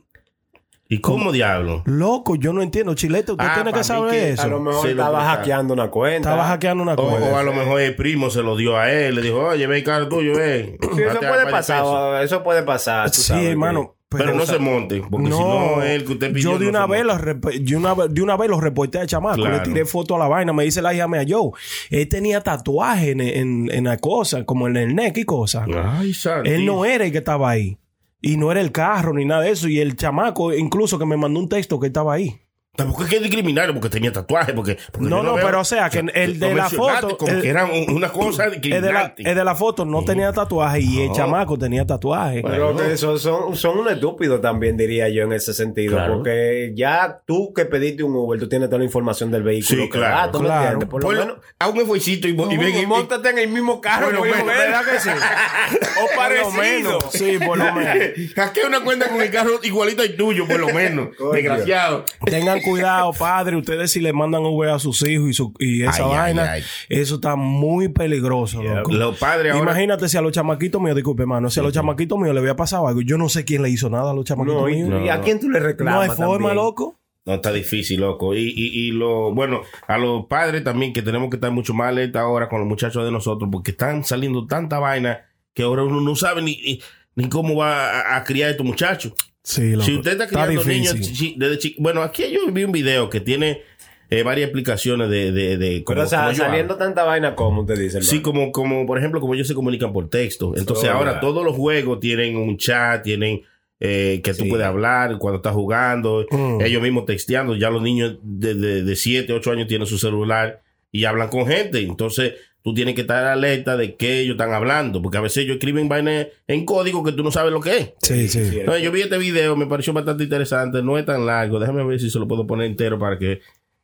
¿Y cómo diablo? Loco, yo no entiendo. Chilete, usted Ah, tiene que saber que eso. A lo mejor estaba hackeando una cuenta. Estaba hackeando una O, cuenta. o a lo mejor el primo se lo dio a él, le dijo, oye, ve el carro tuyo, ve. Sí, eso puede pasar, eso puede pasar. Sí, hermano. Pero, no se monte, porque si no es el que usted pidió. yo de no una vez monte. lo rep- de una, de una vez lo reporté al chamaco, Claro. le tiré foto a la vaina, me dice la hija mía, yo, él tenía tatuaje en, en, en la cosa, como en el neck y cosas. Ay, santi. Él no era el que estaba ahí. Y no era el carro ni nada de eso. Y el chamaco, incluso que me mandó un texto que estaba ahí. Tampoco es que discriminarlo porque tenía tatuaje. Porque, porque No, no, veo- pero o sea, que el de la foto. Como el- que era un- una cosa el de, la, discriminante. el de la foto no tenía tatuaje y el No. chamaco tenía tatuaje. Pero que son, son, son un estúpido también, diría yo, en ese sentido. Claro. Porque ya tú que pediste un Uber, tú tienes toda la información del vehículo. Sí, claro, va, ¿tú me claro. entiendes? Por lo menos. a un esfuercito y, y ven y- Móntate en el mismo carro, Bueno, por lo bueno, menos. ¿Verdad que sí? O Por lo parecido. menos. Sí, por lo menos. Hackea una cuenta con el carro igualito al tuyo, por lo menos. Desgraciado. Tengan cuidado, padre. Ustedes si le mandan Uber a sus hijos y, su- y esa Ay, vaina, ay. eso está muy peligroso, loco. Los padres ahora. Imagínate si a los chamaquitos míos, disculpe, hermano, si a los chamaquitos míos le había pasado algo, yo no sé quién le hizo nada a los chamaquitos No, y, míos. y a quién tú le No reclamas? hay forma, también? loco. No, está difícil, loco. Y, y, y lo, bueno, a los padres también que tenemos que estar mucho más alerta ahora con los muchachos de nosotros, porque están saliendo tanta vaina que ahora uno no sabe ni, ni, ni cómo va a, a criar a estos muchachos. Sí, loco. Si usted está criando niños, desde chi- bueno, aquí yo vi un video que tiene eh, varias explicaciones de, de, de cómo- Pero o sea, saliendo tanta vaina como usted dice. Sí, como, como, por ejemplo, como ellos se comunican por texto. Entonces, Oh, ahora todos los juegos tienen un chat, tienen eh, que tú Sí. puedes hablar cuando estás jugando, Mm. ellos mismos texteando. Ya los niños de, de, de 7, 8 años tienen su celular y hablan con gente. Entonces, tú tienes que estar alerta de qué ellos están hablando, porque a veces ellos escriben vainas en código que tú no sabes lo que es. Sí, sí. Entonces, yo vi este video, me pareció bastante interesante, no es tan largo. Déjame ver si se lo puedo poner entero para que,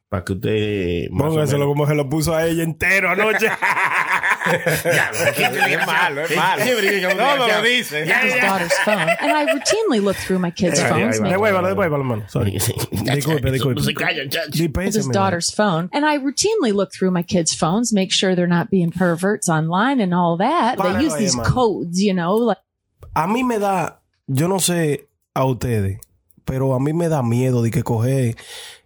para que usted... Póngaselo como se lo puso a ella entero anoche. Ya, es malo, es malo. No, No, lo dice. his daughter's phone, and I routinely look through my kids' phones, ahí va. making Devuélvalo, devuélvalo, hermano. Sorry. Disculpe, disculpe. Se callan, with his daughter's phone, and I routinely look through my kids' phones, make sure they're not being perverts online and all that. They use these codes, you know, like. A mí me da, yo no sé a ustedes, pero a mí me da miedo de que coger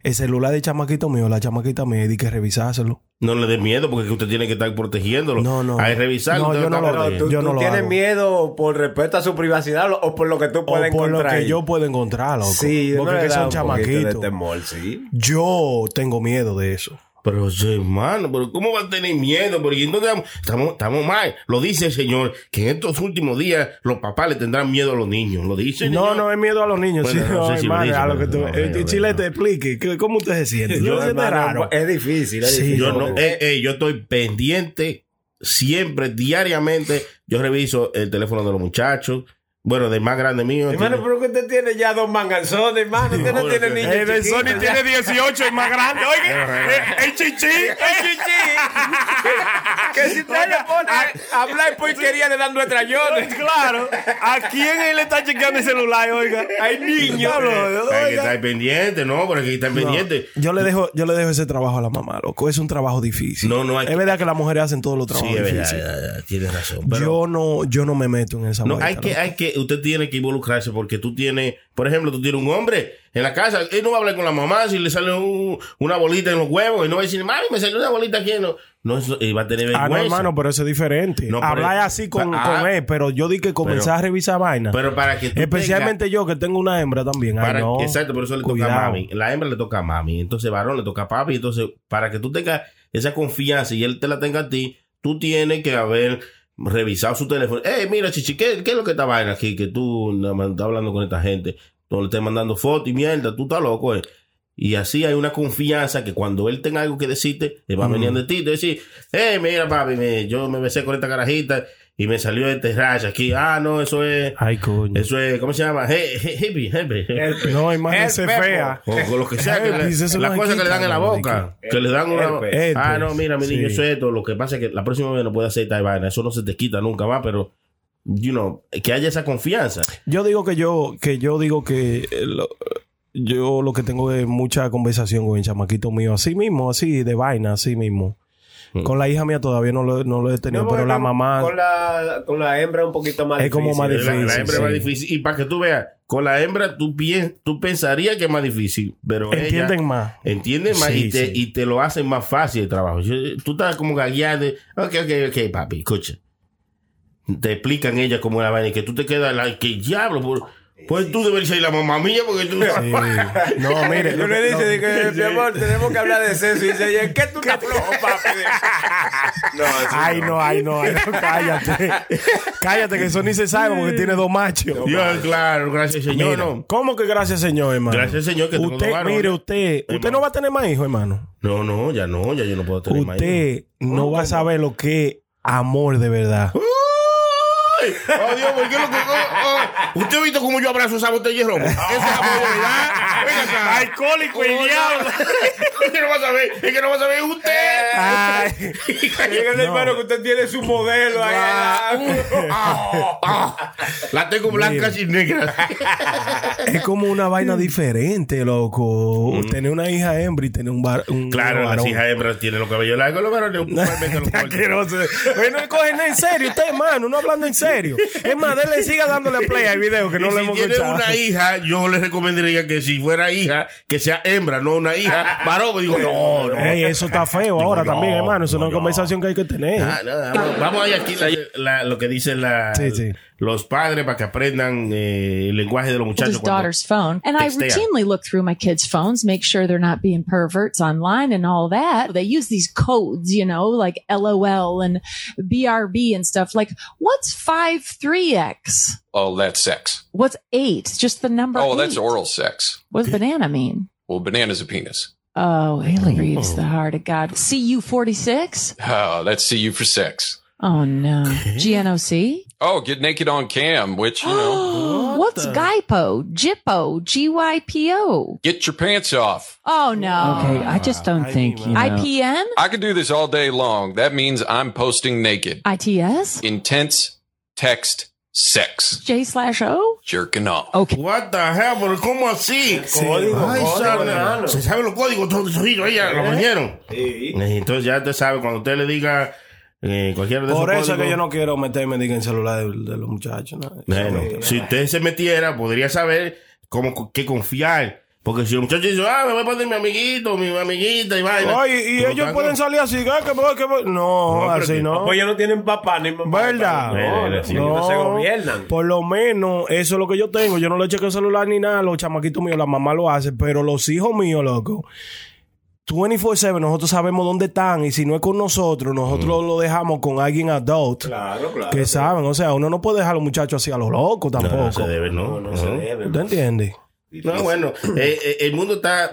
el celular del chamaquito mío, la chamaquita mía, y de que revisárselo. No le dé miedo porque usted tiene que estar protegiéndolo. No, no. Hay que revisarlo. No, yo no lo-. ¿Tú, Yo tú no lo tienes hago. miedo por respeto a su privacidad o- por lo que tú O puedes por lo encontrar? que ahí? yo puedo encontrar, loco. Sí, porque no que son de chamaquitos. temor, sí. Yo tengo miedo de eso. Pero, sí, hermano, pero ¿cómo va a tener miedo? Porque entonces estamos, estamos mal. Lo dice el Señor, que en estos últimos días los papás le tendrán miedo a los niños. Lo dice el No, Señor. no es miedo a los niños, Bueno, sí, no no, sé si lo hermano, dice, a lo que pero tú, no, eh, Chile te explique, ¿qué- ¿cómo usted se siente? Yo siente hermano, raro. Es difícil, es Sí, difícil. Yo, no, eh, eh, yo estoy pendiente siempre, diariamente. Yo reviso el teléfono de los muchachos. Bueno, del más grande mío. Hermano, tiene- pero que usted tiene ya dos manganzones, hermano. Usted no No, tiene niños El de Sony tiene 18, el más grande. Oiga, eh, el chichi. ¡El chichi! que si usted le pone a hablar porquería le dan nuestras yones. Claro. ¿A quién él está chequeando el celular, oiga? Hay niños. Hay que estar pendiente, ¿no? Pero hay que estar pendiente. Yo le dejo, yo le dejo ese trabajo a la mamá, loco. Es un trabajo difícil. No, no hay Es que- verdad que las mujeres hacen todos los Sí, trabajos es verdad, tienes razón. Pero- Yo no, yo no me meto en esa No, hay que, hay que, usted tiene que involucrarse porque tú tienes, por ejemplo, tú tienes un hombre en la casa, él no va a hablar con la mamá si le sale un- una bolita en los huevos y no va a decir, mami, me salió una bolita aquí. No, no eso- y va a tener vergüenza. Ah, no, hermano, pero eso es diferente. No, pero- Hablar así con, Ah, con él, pero yo di que comenzar pero- a revisar vainas. Pero para que tú Especialmente yo que tengo una hembra también. Ay, Para, no. Exacto, por eso le Cuidado. toca a mami. La hembra le toca a mami. Entonces, varón le toca a papi. Entonces, para que tú tengas esa confianza y él te la tenga a ti, tú tienes que haber revisado su teléfono. Eh, mira, chichi, ¿qué, qué es lo que está vaina aquí? Que tú estás hablando con esta gente. Tú le estás mandando fotos y mierda. Tú estás loco, eh. Y así hay una confianza que cuando él tenga algo que decirte, le va a venir de ti. Te decir, eh, mira, papi, me- yo me besé con esta carajita y me salió este rash aquí. Ah, no, eso es. Ay, coño. Eso es, ¿cómo se llama? He- he- Hippie, hippie. No, Pepo. fea. O con lo que sea, que le- Herpes, eso las cosas que le dan en la boca, que le dan una... Herpes. Ah, no, mira, mi niño, Sí. eso es esto. Lo que pasa es que la próxima vez no puede hacer esta vaina. Eso no se te quita nunca más, pero, you know, que haya esa confianza. Yo digo que yo, que yo digo que eh, lo- yo lo que tengo es mucha conversación con el chamaquito mío, así mismo, así de vaina, así mismo. Con la hija mía todavía no lo, no lo he tenido, No, pero la con- mamá Con la, con la hembra es un poquito más Es como más La, la difícil, hembra es más difícil. Y para que tú veas, con la hembra tú, pien- tú pensarías que es más difícil, pero entienden ella más. entiende más Sí, y, te, sí. y te lo hacen más fácil el trabajo. Yo- tú estás como gagueando. Ok, ok, ok, papi, escucha. Te explican ella cómo es la vaina y que tú te quedas, like, que diablo, por- Pues tú deberías ser la mamá mía porque tú... No, mire. Yo le dice, de que, mi amor, tenemos que hablar de sexo. Y dice, "¿Y en qué tú estás flojo, papi? No, Ay, no, ay, no, ay, no, cállate. cállate, que eso ni se sabe porque tiene dos machos. Dios, claro, gracias señor. Mira, no. ¿Cómo que gracias, señor, hermano? Gracias, señor, que tengo usted, dos varones. Mire, usted, usted no va a tener más hijos, hermano. No, no, ya no, ya yo no puedo tener más hijos. Usted no va a saber lo que es amor de verdad. Ay, Oh, Dios, ¿por qué lo que- oh, oh. ¿Usted ha visto cómo yo abrazo esa botella de romo? Eso es. Venga acá. Alcohólico, el Oh, no. diablo. Es que no va a saber, es que no va a saber usted. Ay, Dígale, hermano, que usted tiene su modelo ahí. Ah, ah. La tengo blanca y negra. es como una vaina diferente, loco. Tener una hija hembra y tener un, bar, un Mm. Claro, hijo las varón. hijas hembras tienen los cabellos largos, los varones usualmente los cortan. No cogen en serio usted, hermano, no hablando en serio. Es más, déle siga dándole play al video que no le si hemos tiene escuchado. una hija, yo le recomendaría que si fuera hija, que sea hembra, no una hija varón. Digo, no, no. Ey, eso está feo ahora no, también, hermano. Es una no. conversación que hay que tener. Vamos, vamos a ir aquí la- la- lo que dicen la- Sí, sí. Los padres para que aprendan eh, el lenguaje de los his muchachos. cuando- daughter's phone. And I routinely look through my kids' phones, make sure they're not being perverts online and all that. They use these codes, you know, like LOL and BRB and stuff. Like, what's 5 3X? Oh, that's sex. What's 8? Just the number Oh, that's oral sex. What does banana mean? Well, banana's a penis. Oh, it grieves the heart of God. CU 46? Oh, that's CU for sex. Oh, no. GNOC? Oh, get naked on cam, which, you know, What's GIPO? JIPO? GYPO? get your pants off. Oh, no. Okay, I just don't think you know. IPN? I could do this all day long. That means I'm posting naked. ITS? Intense text sex. J slash O? Jerking off. Okay. What the hell, pero ¿cómo así? Código, Ay, código, sabe, hermano. se saben los códigos todos solitos, ahí ya lo ¿Eh? cogieron. Sí. Entonces ya usted sabe, cuando usted le diga eh, cualquiera de esos Por eso es que códigos- yo no quiero meterme diga, en el celular de, de los muchachos. ¿no? Bueno, si usted se metiera, podría saber cómo qué confiar. Porque si el muchacho dice, ah, me voy a poner mi amiguito, mi amiguita y vaina. Oye, y ellos tanto- pueden salir así, ¿qué? ¿Qué voy? ¿Qué voy? No, No, así que- no. Pues ellos no tienen papá ni mamá. ¿Verdad? No, no se gobiernan. Por lo menos, eso es lo que yo tengo. Yo no le chequeo el celular ni nada. Los chamaquitos míos, la mamá lo hace. Pero los hijos míos, loco. 24-7, nosotros sabemos dónde están. Y si no es con nosotros, nosotros lo dejamos con alguien adult. Claro, claro. Que saben. O sea, uno no puede dejar a los muchachos así a los locos tampoco. no se debe, no. No, no se debe. ¿Usted entiende? No, bueno, eh, eh, el mundo está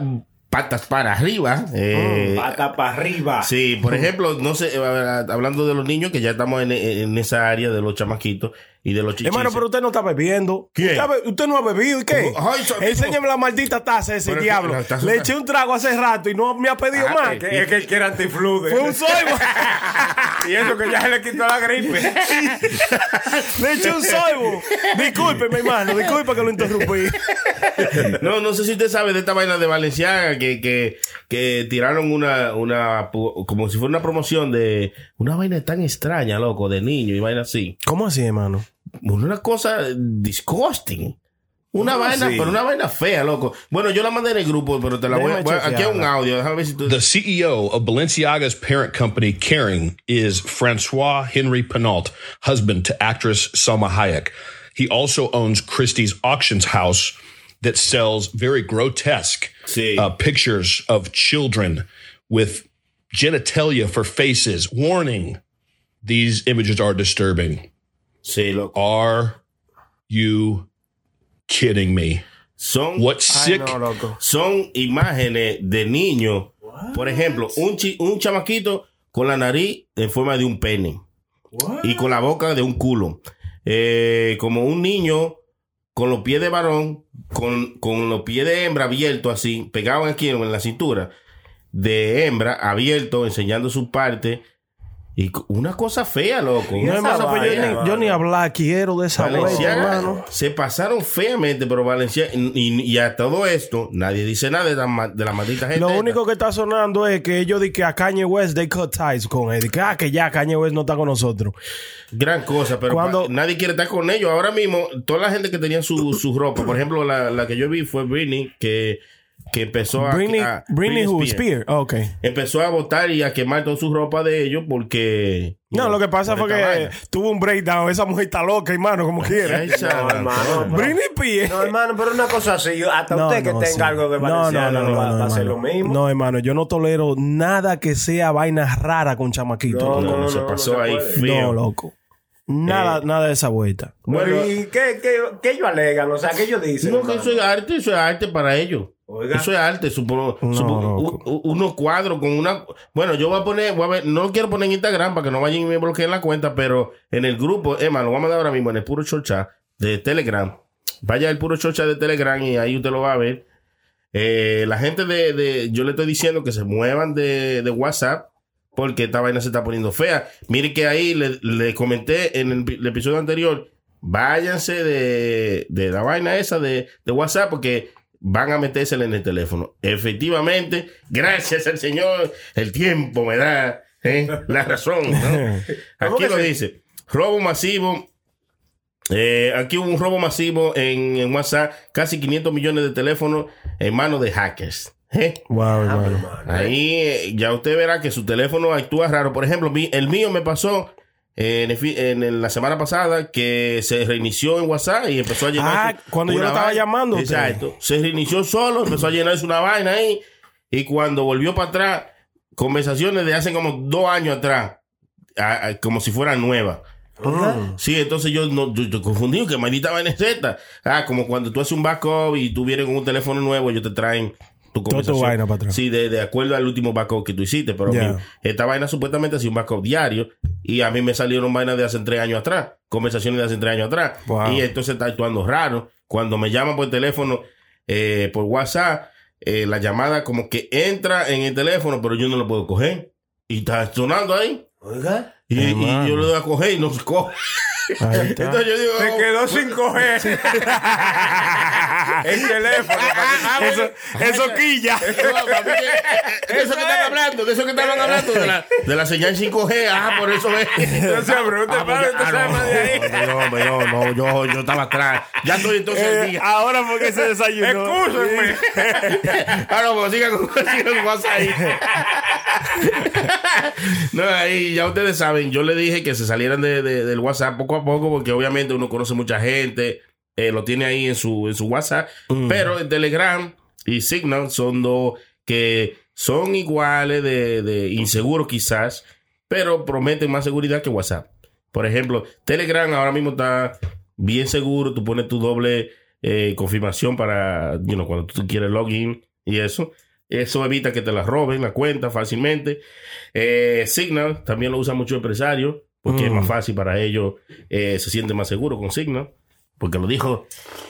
patas para arriba. eh, Pata para arriba. Sí, por ejemplo, no sé, hablando de los niños, que ya estamos en, en esa área de los chamaquitos y de los chichis. Hermano, pero usted no está bebiendo. ¿Quién? Usted, ha be- usted no ha bebido. ¿Y qué? Ay, so- Enséñame la maldita taza ese Pero diablo. Le eché un trago hace rato y no me ha pedido Ah, más. Que es que él quiere antiflude. Fue un soibo. Y eso que ya se le quitó la gripe. Le eché un soibo. Disculpe, mi hermano. Disculpe que lo interrumpí. No, no sé si usted sabe de esta vaina de Valenciaga que, que, que tiraron una, una, como si fuera una promoción de una vaina tan extraña, loco, de niño y vaina así. ¿Cómo así, hermano? Una cosa disgusting. Una ¿Cómo vaina, así? pero una vaina fea, loco. Bueno, yo la mandé en el grupo, pero te la voy a. Voy a- aquí hay un audio, déjame ver si tú. The CEO of Balenciaga's parent company, Kering, is Francois Henry Penault, husband to actress Selma Hayek. He also owns Christie's Auctions House that sells very grotesque Sí. uh, pictures of children with genitalia for faces. Warning, these images are disturbing. Sí, loco. Are you kidding me? Son, What Ay, sick no, loco. son imágenes de niños. Por ejemplo, un, chi- un chamaquito con la nariz en forma de un pene. Y con la boca de un culo. Eh, como un niño con los pies de varón, con, con los pies de hembra abiertos así, pegados aquí en la cintura, de hembra abierto, enseñando su parte. Y una cosa fea, loco. No, Una cosa yo, ni, yo ni hablar quiero de esa Valenciaga hermano. se pasaron feamente, pero Valencia y, y- y a todo esto nadie dice nada de la, de la maldita gente. Lo esta. único que está sonando es que ellos dicen que a Kanye West they cut ties con él. Que, ah, que ya Kanye West no está con nosotros. gran cosa, pero Cuando- nadie quiere estar con ellos. Ahora mismo, toda la gente que tenía su, su ropa, por ejemplo, la, la que yo vi fue Britney, que que empezó a... Britney, a- Britney who? Spear. Oh, ok. Empezó a botar y a quemar toda su ropa de ellos porque... No, lo que pasa fue que vaina. tuvo un breakdown. Esa mujer está loca, hermano, como quiera. Chaval. hermano, pero- Britney Spears. No, hermano, pero una cosa así, yo- hasta usted que tenga sí. algo de No, valenciano no, no, va, no, va a hacer lo mismo. No, hermano, yo no tolero nada que sea vaina rara con chamaquito. No, No, no, se no, pasó no ahí feo. No, loco. Nada, Eh, nada de esa vuelta. Pero, ¿y qué, qué, qué ellos alegan? O sea, ¿qué ellos dicen? No, que eso es arte, eso es arte para ellos. Oiga. Eso es arte, supongo, No, u- unos cuadros con una... Bueno, yo voy a poner, voy a ver, no lo quiero poner en Instagram para que no vayan y me bloqueen la cuenta, pero en el grupo, Emma, lo vamos a mandar ahora mismo en el puro chocha de Telegram. Vaya al puro chocha de Telegram y ahí usted lo va a ver. Eh, la gente de, de- yo le estoy diciendo que se muevan de, de WhatsApp porque esta vaina se está poniendo fea. Mire que ahí le, le comenté en el, el episodio anterior, váyanse de, de la vaina esa de, de WhatsApp porque van a metérsela en el teléfono. Efectivamente, gracias al Señor, el tiempo me da ¿eh? la razón. ¿no? Aquí lo dice, robo masivo. eh, aquí hubo un robo masivo en, en WhatsApp, casi 500 millones de teléfonos en manos de hackers. ¿Eh? Wow, hermano. Ahí eh, ya usted verá que su teléfono actúa raro. Por ejemplo, mi- el mío me pasó eh, en, el fi- en el- la semana pasada que se reinició en WhatsApp y empezó a llenar. Ah, cuando yo lo estaba vaina. llamando. Exacto. Se reinició solo, empezó a llenarse una vaina ahí. Y cuando volvió para atrás, conversaciones de hace como dos años atrás, a- a- como si fueran nuevas. Sí, entonces yo no yo, yo confundí que maldita vaina es esta. Ah, como cuando tú haces un backup y tú vienes con un teléfono nuevo, ellos te traen tu tu conversación. vaina para atrás. Sí, de, de acuerdo al último backup que tú hiciste. Pero mi- esta vaina supuestamente hacía un backup diario y a mí me salieron vainas de hace tres años atrás, conversaciones de hace tres años atrás. Wow. Y entonces está actuando raro. Cuando me llaman por teléfono, eh, por WhatsApp, eh, la llamada como que entra en el teléfono, pero yo no lo puedo coger. Y está sonando ahí. Oiga. Y, y yo lo doy a coger y no se coge. Entonces yo digo, Se quedó sin coger el teléfono. Eso, eso quilla. No, de eso que están hablando, de eso que estaban hablando, de la, de la señal 5G, ah, por eso es. Ah, ah, sabe no, no, no, no, yo, yo estaba atrás. Ya estoy entonces Eh, día. ahora porque se desayunó. Excúsenme. Ah, no, pues siga con WhatsApp ahí. no, ahí ya ustedes saben, yo le dije que se salieran de, de- del WhatsApp poco a poco, porque obviamente uno conoce mucha gente, eh, lo tiene ahí en su, en su WhatsApp, pero el Telegram y Signal son dos que son iguales de, de inseguros quizás, pero prometen más seguridad que WhatsApp. Por ejemplo, Telegram ahora mismo está bien seguro, tú pones tu doble eh, confirmación para, you know, cuando tú quieres login y eso. Eso evita que te la roben la cuenta fácilmente. Eh, Signal también lo usan muchos empresarios porque es más fácil para ellos, eh, se sienten más seguros con Signal. Porque lo dijo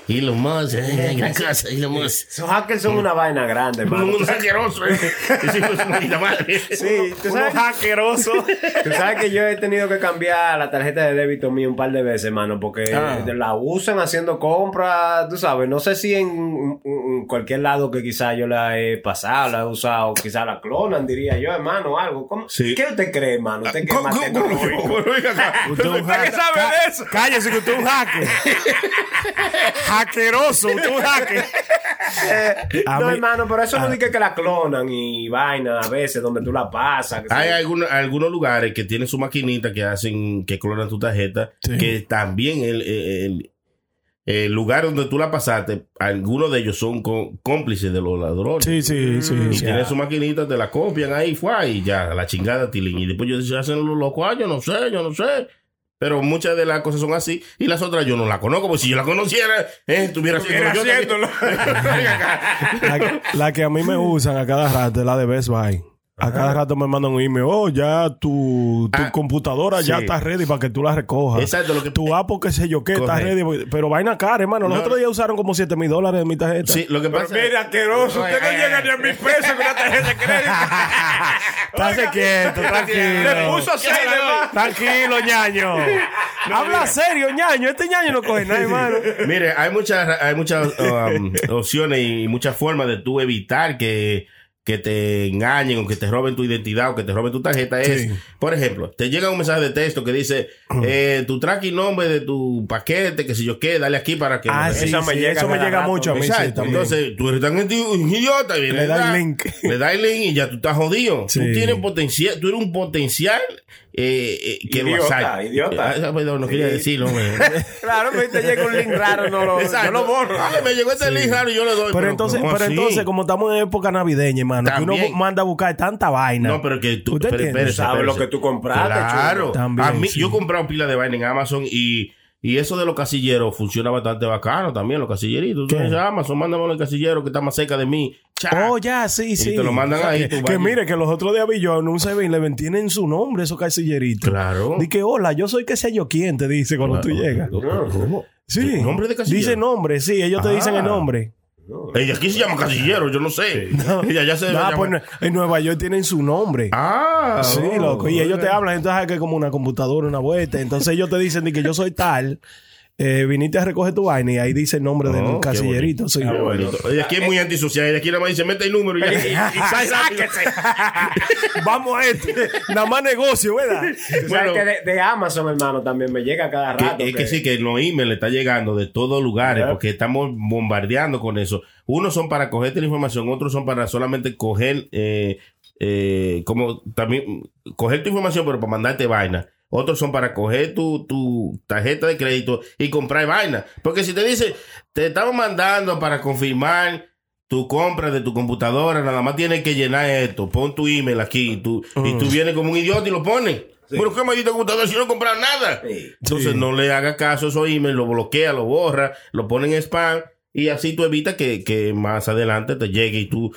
Elon Musk, eh, gran cosa, Elon Musk. Esos hackers son una vaina grande, hermano. Un asqueroso, eh. Madre. Sí, tú sabes, Hackeroso. tú sabes que yo he tenido que cambiar la tarjeta de débito mío un par de veces, hermano, porque Ah. la usan haciendo compras, tú sabes, no sé si en, en- en cualquier lado que quizás yo la he pasado, la he usado, quizás la clonan, diría yo, hermano, algo. ¿Cómo? Sí. ¿Qué usted cree, hermano? Usted ¿Cómo- más? Usted es un ¿Usted qué sabe de eso? Cállese que usted es un hacker. Hackeroso, usted es un hacker. No, mí- hermano, pero eso no Ah. dice que la clonan y vaina a veces donde tú la pasas. Hay algunos, algunos lugares que tienen su maquinita que hacen, que clonan tu tarjeta, Sí. que también el, el, el lugar donde tú la pasaste, algunos de ellos son có- cómplices de los ladrones. Sí, sí, sí. Y sí. tienen su maquinita, te la copian ahí, fue, y ya, la chingada, tilín. Y después ellos se hacen los locos, ah, yo no sé, yo no sé. Pero muchas de las cosas son así, y las otras yo no las conozco, porque si yo la conociera, eh, estuviera haciéndolo. La, la que a mí me usan a cada rato es la de Best Buy. A cada rato me mandan un email. Oh, ya tu, tu Ah, computadora ya está ready para que tú la recojas. Exacto, lo que- Tu Apple, qué sé yo qué, está ready. Pero vaina cara, hermano. Los No. otros días usaron como 7 mil dólares de mi tarjeta. Sí, lo que Pero pasa mira, asqueroso, usted no llega ay. ni a mil pesos con una tarjeta de crédito. Estate quieto, Le tranquilo. puso seis de más. Tranquilo, ñaño. Habla serio, ñaño. Este ñaño no coge nada, hermano. Mire, hay muchas, hay muchas um, opciones y muchas formas de tú evitar que, que te engañen o que te roben tu identidad o que te roben tu tarjeta es, Sí. por ejemplo, te llega un mensaje de texto que dice, eh, tu tracking nombre de tu paquete, que si yo qué, dale aquí para que... Ah, sí, reciba". sí, eso me llega mucho a mí, sí. Entonces, tú eres tan un idiota. y Le da el link. Le da el link y ya tú estás jodido. Sí. Tú tienes potencial, tú eres un potencial eh, eh, que Idiota, asalta. idiota. Perdón, no quería decirlo. hombre. Claro, que te llega un link raro, no lo, yo lo borro. Ay, me llegó este link raro y yo le doy. Pero entonces, ¿cómo pero así? entonces, como estamos en época navideña, hermano, que uno manda a buscar tanta vaina. No, pero que tú, ¿Usted pero Sabes lo que tú compraste, Claro. chulo. También, a mí, sí. yo he comprado pila de vaina en Amazon y, y eso de los casilleros funciona bastante bacano también, los casilleritos. Tú dices, Amazon, mándame el casillero que está más cerca de mí. Cha. Oh, ya, sí, Y sí. te lo mandan ahí, Que, mire, que los otros días vi yo en un 7-Eleven tienen su nombre, esos casilleritos. Claro. Di que, hola, yo soy que sé yo quién, te dice cuando tú llegas. ¿Cómo? Sí. ¿Nombre de casillero? Dice nombre, sí, ellos te Ah. dicen el nombre. Ella aquí se llama casillero, yo no sé. Ella ya se No, llama- pues, en Nueva York tienen su nombre. Ah, Sí, oh, loco. Y ellos te hablan, entonces que es como una computadora, una vuelta. Entonces ellos te dicen de que yo soy tal. Eh, viniste a recoger tu vaina y ahí dice el nombre Oh, del casillerito. Sí. Bonito. Y aquí es muy antisocial. Y aquí nada más dice, mete el número y ya. Y rápido. Vamos a este. Nada más negocio, ¿verdad? Bueno. que de, de Amazon, hermano, también me llega cada Que- rato. es que sí, que los emails le está llegando de todos lugares porque estamos bombardeando con eso. Unos son para cogerte la información, otros son para solamente coger, eh, eh, como también, coger tu información, pero para mandarte vaina. Otros son para coger tu, tu tarjeta de crédito y comprar vaina. Porque si te dice, te estamos mandando para confirmar tu compra de tu computadora, nada más tienes que llenar esto, pon tu email aquí, tú, y tú vienes como un idiota y lo pones. Pero qué maldita computadora si no compras nada. Entonces Sí. no le haga caso a esos emails, lo bloquea, lo borra, lo pone en spam y así tú evitas que, que más adelante te llegue y tú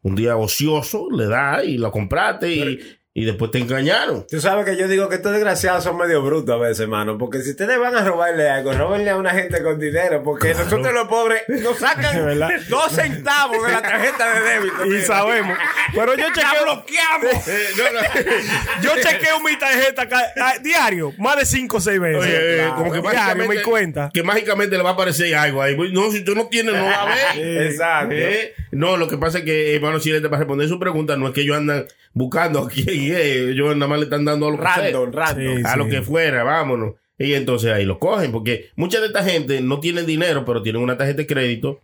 un día ocioso le das y lo compraste y, y después te engañaron. Tú sabes que yo digo que estos desgraciados son medio brutos a veces, hermano. Porque si ustedes van a robarle algo, robenle a una gente con dinero. Porque nosotros los pobres nos sacan ¿Verdad? dos centavos de la tarjeta de débito. Y mira. sabemos. Pero yo ¡La chequeo. bloqueamos! Eh, no, no. Yo chequeo mi tarjeta a- diario, más de 5 o 6 veces. Oye, eh, Claro. como que diario mágicamente, me cuenta. que mágicamente le va a aparecer algo ahí. No, si tú no tienes, no va a ver. Exacto. Eh, No, lo que pasa es que, hermano Chilete, para responder su pregunta, no es que ellos andan buscando a quién es, ellos nada más le están dando a lo que sea. Random, random. Sí, a lo que fuera, vámonos. Y entonces ahí lo cogen, porque mucha de esta gente no tienen dinero, pero tienen una tarjeta de crédito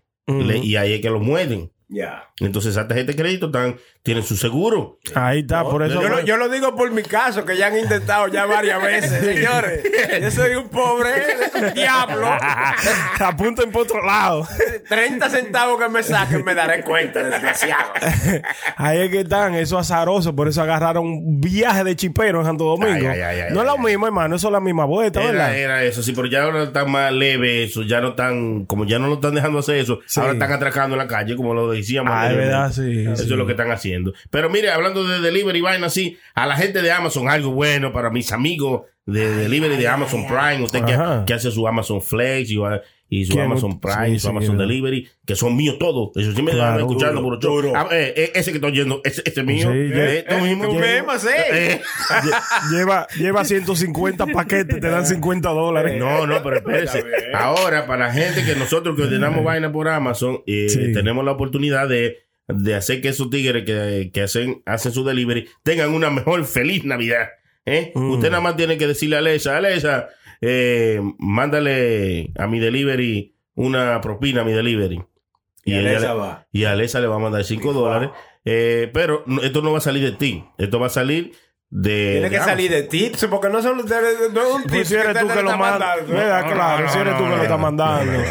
le- y ahí es que lo mueven. Ya. Entonces esa tarjeta de crédito están, tienen su seguro. Ahí está, por eso. Yo, lo, yo lo digo por mi caso, que ya han intentado ya varias veces, señores. Yo soy un pobre un diablo. Apunten por otro lado. 30 centavos que me saquen me daré cuenta, desgraciado. Ahí es que están, eso azaroso. Por eso agarraron un viaje de chipero en Santo Domingo. Ay, ay, ay, ay, no es lo ay, mismo, hermano. Eso es la misma vuelta, ¿verdad? Era, era eso, sí, pero ya ahora está más leve eso, ya no están, como ya no lo están dejando hacer eso, Sí. ahora están atracando en la calle, como lo decíamos. Ah, es anteriormente. verdad, sí, Eso sí. es lo que están haciendo. Pero mire, hablando de delivery y vaina así, a la gente de Amazon, algo bueno para mis amigos de delivery de Amazon Prime, usted que, que hace su Amazon Flex y, y su ¿Quién? Amazon Prime, Sí, su sí, Amazon. Delivery, que son míos todos. Eso sí me Claro, están escuchando duro, por ocho. Ah, eh, eh, ese que estoy oyendo, ese, ese es mío. Sí, Eh, eh, mismo. Eh, Lle- lleva, lleva 150 paquetes, te dan 50 dólares. No, no, pero espérese. Ahora, para la gente que nosotros que ordenamos vaina por Amazon, eh, Sí. tenemos la oportunidad de, de hacer que esos tigres que, que hacen, hacen su delivery tengan una mejor feliz Navidad. ¿eh? Mm. Usted nada más tiene que decirle a Alexa, Alexa, eh, mándale a mi delivery una propina a mi delivery. Y ella Alexa le- va. y a Alexa le va a mandar 5 dólares. eh, pero esto no va a salir de ti. Esto va a salir de. Tiene de que Amazon. salir de tips, porque no son no es un tip Pues si eres tú que lo mandas. No, Claro, no, si eres tú no, que lo estás no. mandando.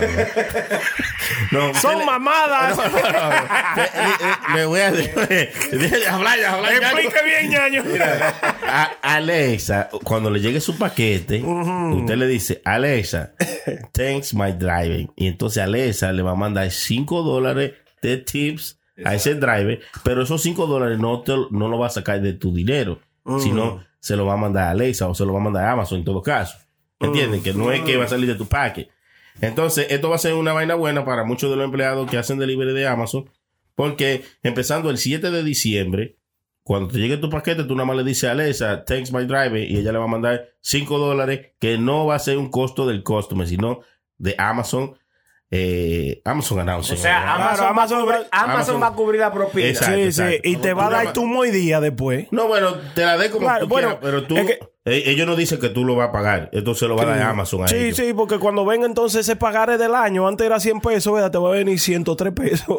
No, Son mamadas. No, no, no. Le- le- le voy a hablar, ya, hablar, ya. Explique bien, ñaño. A Alexa, cuando le llegue su paquete, usted le dice, Alexa, thanks my driving. Y entonces Alexa le va a mandar 5 dólares de tips a ese driver, pero esos 5 dólares no, te, no lo va a sacar de tu dinero, sino se lo va a mandar a Alexa o se lo va a mandar a Amazon en todo caso. ¿Entienden? Que no es que va a salir de tu paquete. Entonces, esto va a ser una vaina buena para muchos de los empleados que hacen delivery de Amazon, porque empezando el 7 de diciembre, cuando te llegue tu paquete, tú nada más le dices a Alexa, thanks my driver, y ella le va a mandar 5 dólares, que no va a ser un costo del customer, sino de Amazon, eh, Amazon announce. O sea, Amazon, Amazon- va, a cubrir- Amazon Amazon- va a cubrir la propina. Exacto, sí, exacto. sí. Y te va a dar tu muy día después. No, bueno, te la dé como Claro, tú bueno, quieras, pero tú, es que- eh, ellos no dicen que tú lo vas a pagar, entonces lo va a dar Amazon a Sí, ellos. sí, porque cuando venga entonces ese pagaré del año, antes era 100 pesos, ¿verdad? te va a venir 103 pesos.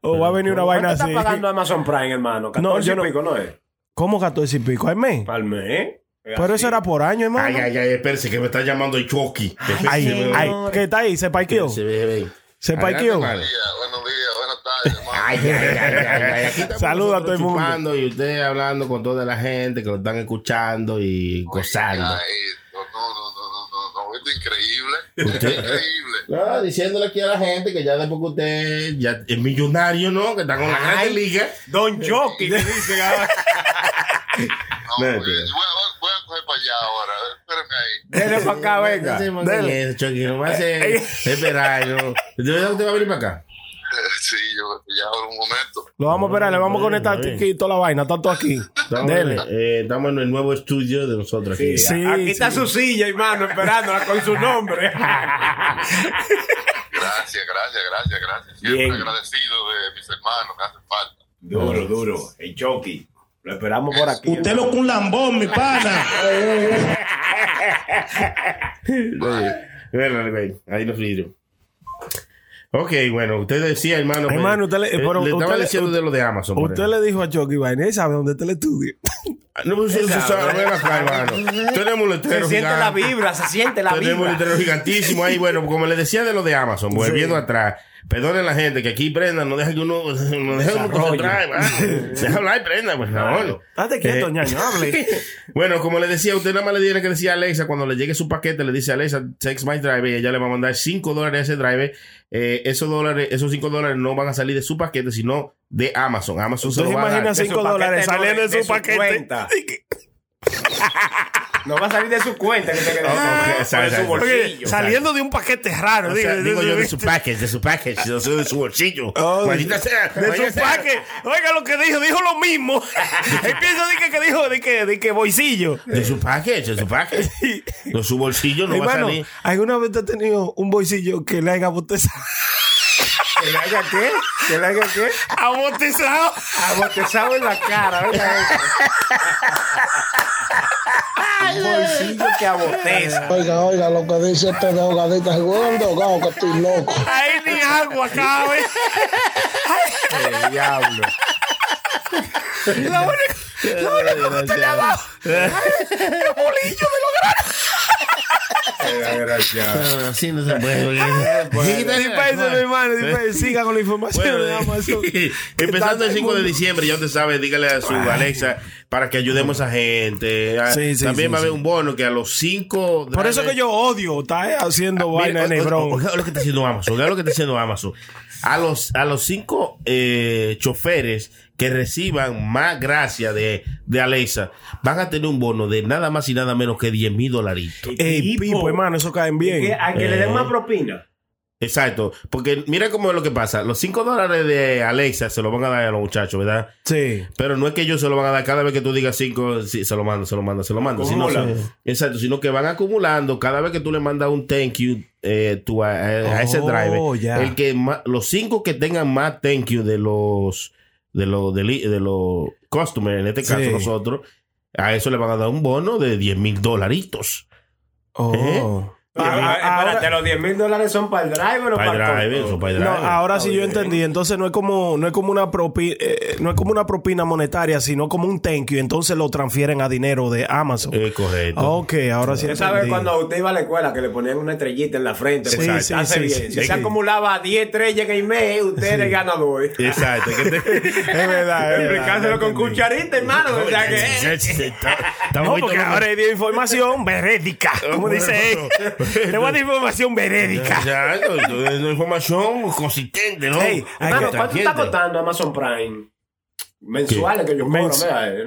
O va a venir una vaina ¿Cuánto así. está pagando Amazon Prime, hermano? 14 No, yo no- y pico, ¿no es? ¿Cómo 14 y pico? ¿Al mes? Al mes. Pero eso era por año, hermano. Ay, ay, ay, espérese, que me está llamando el Chucky. Ay, ay, ¿qué está ahí? ¿Se parqueó? Se ve. ¿Se Adelante, parqueó? hermano. Ay, ay, ay, ay, ay. Aquí estamos Saluda a todo el mundo. Y usted hablando con toda la gente que lo están escuchando y gozando. increíble. Usted- Increíble. No, diciéndole aquí a la gente que ya después que usted ya es millonario, ¿no? Que está con la Ay, grande liga. Don Jockey le dicen ahora. No, mentira. a- voy para allá ahora. Espérame ahí. Dele para acá, venga. Dele. eso, Chucky, no me hace esperar. ¿no? ¿De verdad usted va a venir para acá? Sí, yo ya ahora un momento. Lo vamos a esperar, le vamos a conectar aquí toda la vaina, tanto aquí. Estamos, Dele. eh, estamos en el nuevo estudio de nosotros aquí. Sí, Aquí está su silla, hermano, esperándola con su nombre. Gracias, gracias, gracias, gracias. Siempre Bien. agradecido de mis hermanos que hacen falta. duro, duro. El Chucky. Lo esperamos por aquí. Usted lo con un lambón, mi pana. Ahí nos vidrios. Ok, bueno, usted decía, hermano. pues, Hermano, usted le- eh, pero le estaba usted le- diciendo de lo de Amazon. Usted le dijo a Chucky vaina, él sabe dónde está el estudio. No, pues eso se sabe, ven acá, hermano. Tenemos un letrero Se siente la gigante. vibra, se siente la Tenemos un vibra. letrero gigantísimo ahí. Bueno, como le decía de lo de Amazon, volviendo Sí. atrás. Perdonen la gente que aquí Prenda no deja que uno, no deja que uno concentrar. Deja hablar, Prenda, por favor. Date quieto, Eh, ñaño, hable. Bueno, como le decía, usted nada más le tiene que decir a Alexa, cuando le llegue su paquete, le dice a Alexa, text my driver, y ella le va a mandar 5 dólares a ese driver. Eh, esos dólares, esos 5 dólares no van a salir de su paquete, sino de Amazon. Amazon se ¿Usted lo va a dar. imagina De su 5 dólares saliendo de- de de su su paquete? No va a salir de su cuenta que te quede. Ah, por exacto, su bolsillo. Oye, saliendo de un paquete raro. O sea, digo, digo yo de de- su package, de su package, yo soy de su bolsillo. Oh, Maldita sea. de su paquete. Oiga lo que dijo, dijo lo mismo. Él piensa de que, que dijo de que, de que bolsillo. De su package, de su package. De su bolsillo no va a salir. ¿alguna vez te has tenido un bolsillo que le haya botezado? ¿Que le haga qué? ¿Que le haga qué? ¿Abotezado? Abotezado en la cara. oiga eso. Un bolsillo que aboteza. Oiga, oiga, lo que dice este de ahogadita, el huevo ahogado que estoy loco. Ahí ni agua cabe. El diablo. La única, la única que usted le ha dado es el bolillo de los Ah, Así no se puede. Hermano. Siga con la información Bueno, de Amazon. empezando el Está 5 de diciembre, ya usted sabe, dígale a su Alexa para que ayudemos a gente. Ah, Sí, sí, También sí, va a haber sí. un bono que a los 5 Por eso que yo odio, está eh, haciendo vaina Nebrón. Oiga lo que está haciendo Amazon. Oiga lo que está haciendo Amazon. A los, a los cinco eh, choferes que reciban más gracia de, de Alexa van a tener un bono de nada más y nada menos que 10 mil dolaritos. Ey, Pipo, hermano, eso caen bien. Que- A que le den Eh. más propina. Exacto. Porque mira cómo es lo que pasa. Los 5 dólares de Alexa se los van a dar a los muchachos, ¿verdad? Sí. Pero no es que ellos se lo van a dar cada vez que tú digas 5, sí, se lo mando, se lo mando, se lo mando. Sino, exacto, sino que van acumulando cada vez que tú le mandas un thank you eh, tú a, ese Oh, driver. ya. El que los 5 que tengan más thank you de los de los de, de los customers, en este caso Sí. nosotros, a eso le van a dar un bono de 10 mil dolaritos. Oh. ¿Eh? Espérate, los 10 mil dólares son para el driver o Para para, el driver, para el No, ahora sí yo entendí. Entonces no es como no es como una propi, eh, no es como una propina monetaria, sino como un thank you. Entonces lo transfieren a dinero de Amazon. Eh, correcto. ok, ahora sí Usted sabe cuando usted iba a la escuela que le ponían una estrellita en la frente. Sí, sí, hace sí, bien. sí, si sí. se acumulaba 10 estrellas en el mes, usted era el ganador. Exacto. que te- es verdad. Explicárselo con cucharita, hermano. o sea que- No, porque ahora dio información verédica, como dice él. Le voy a dar información verédica. Exacto, información consistente, ¿no? Hey, que- ¿cuánto está costando Amazon Prime? Mensuales que yo cobro,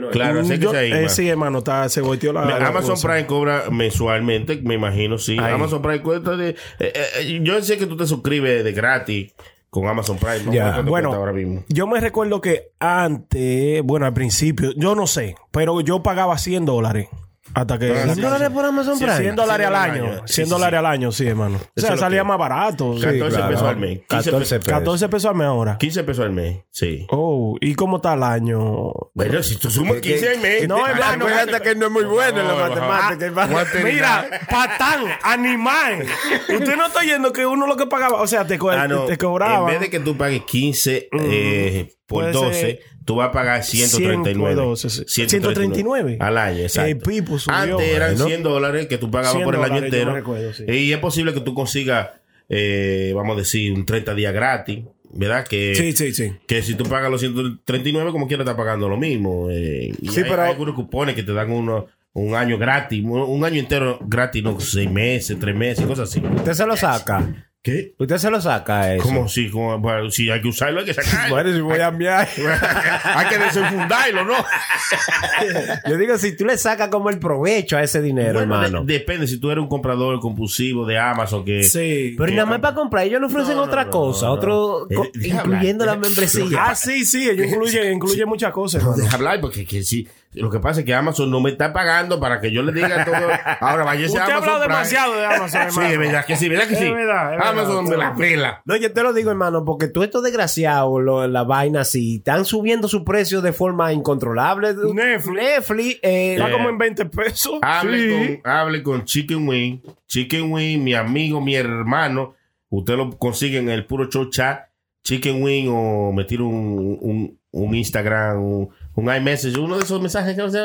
no, Claro, así que ahí, eh, sí, hermano, está, se volteó la, la Amazon cosa. Prime cobra mensualmente, me imagino, sí. Ahí. Amazon Prime cuesta de. eh, eh, yo sé que tú te suscribes de gratis con Amazon Prime. ¿no? Ya, ¿Cuánto bueno, cuesta ahora mismo? yo me recuerdo que antes, bueno, al principio, yo no sé, pero yo pagaba 100 dólares Hasta que. Pagan 100 dólares por Amazon Prime. 100 dólares al 100 año. dólares al año. 100 Sí, dólares al año, sí, hermano. O sea, salía más barato. sí. 14 claro. pesos al mes. 15 14 pesos. 14 pesos al mes ahora. 15 pesos al mes, sí. Oh, ¿y cómo está el año? Bueno, si tú sumas 15 al mes. No, hermano, Acuérdate que no es muy bueno en la No, matemática. hermano. Mira, patán, animal. Usted no está oyendo que uno lo que pagaba, o sea, te, Ah, te cobraba. En vez de que tú pagues 15 eh, por Puede 12, ser tú vas a pagar 139. 100 por 12, sí. 139. al año, exacto. El pipo subió, Antes eran bueno. 100 dólares que tú pagabas 100 por el año dólares, entero. recuerdo, sí. Y es posible que tú consigas, eh, vamos a decir, un 30 días gratis. ¿Verdad? Que, Sí, sí, sí. que si tú pagas los 139, como quiera, estás pagando lo mismo. eh, y Sí, hay, pero- hay algunos cupones que te dan uno, un año gratis, un, un año entero gratis, no, seis meses, tres meses, cosas así. Usted se lo saca. ¿Qué? Usted se lo saca eso. ¿Cómo si? Como, bueno, si hay que usarlo, hay que sacarlo. Bueno, si voy a enviar. hay que desenfundarlo, ¿no? Yo digo, si tú le sacas como el provecho a ese dinero, Bueno, hermano. de- depende si tú eres un comprador compulsivo de Amazon que Sí. Pero que- nada más para comprar, ellos no ofrecen No, otra no, cosa, no. otro, Eh, co- incluyendo hablar. la membresía. Ah, sí, sí, ellos incluyen, incluyen muchas cosas, deja hablar porque que sí, lo que pasa es que Amazon no me está pagando para que yo le diga todo. Ahora vaya Usted ha hablado demasiado de Amazon, Sí, hermano. es verdad que sí, verdad que Es sí. verdad, es verdad. Amazon me la pela. No, yo te lo digo, hermano, porque tú estos desgraciados, la vaina así, están subiendo su precio de forma incontrolable. Netflix. Netflix, eh, Está Eh, como en 20 pesos. Hable, Sí. con, hable con Chicken Wing. Chicken Wing, mi amigo, mi hermano. Usted lo consigue en el puro show chat. Chicken Wing o me tira un, un, un Instagram, un, un iMessage, uno de esos mensajes que no se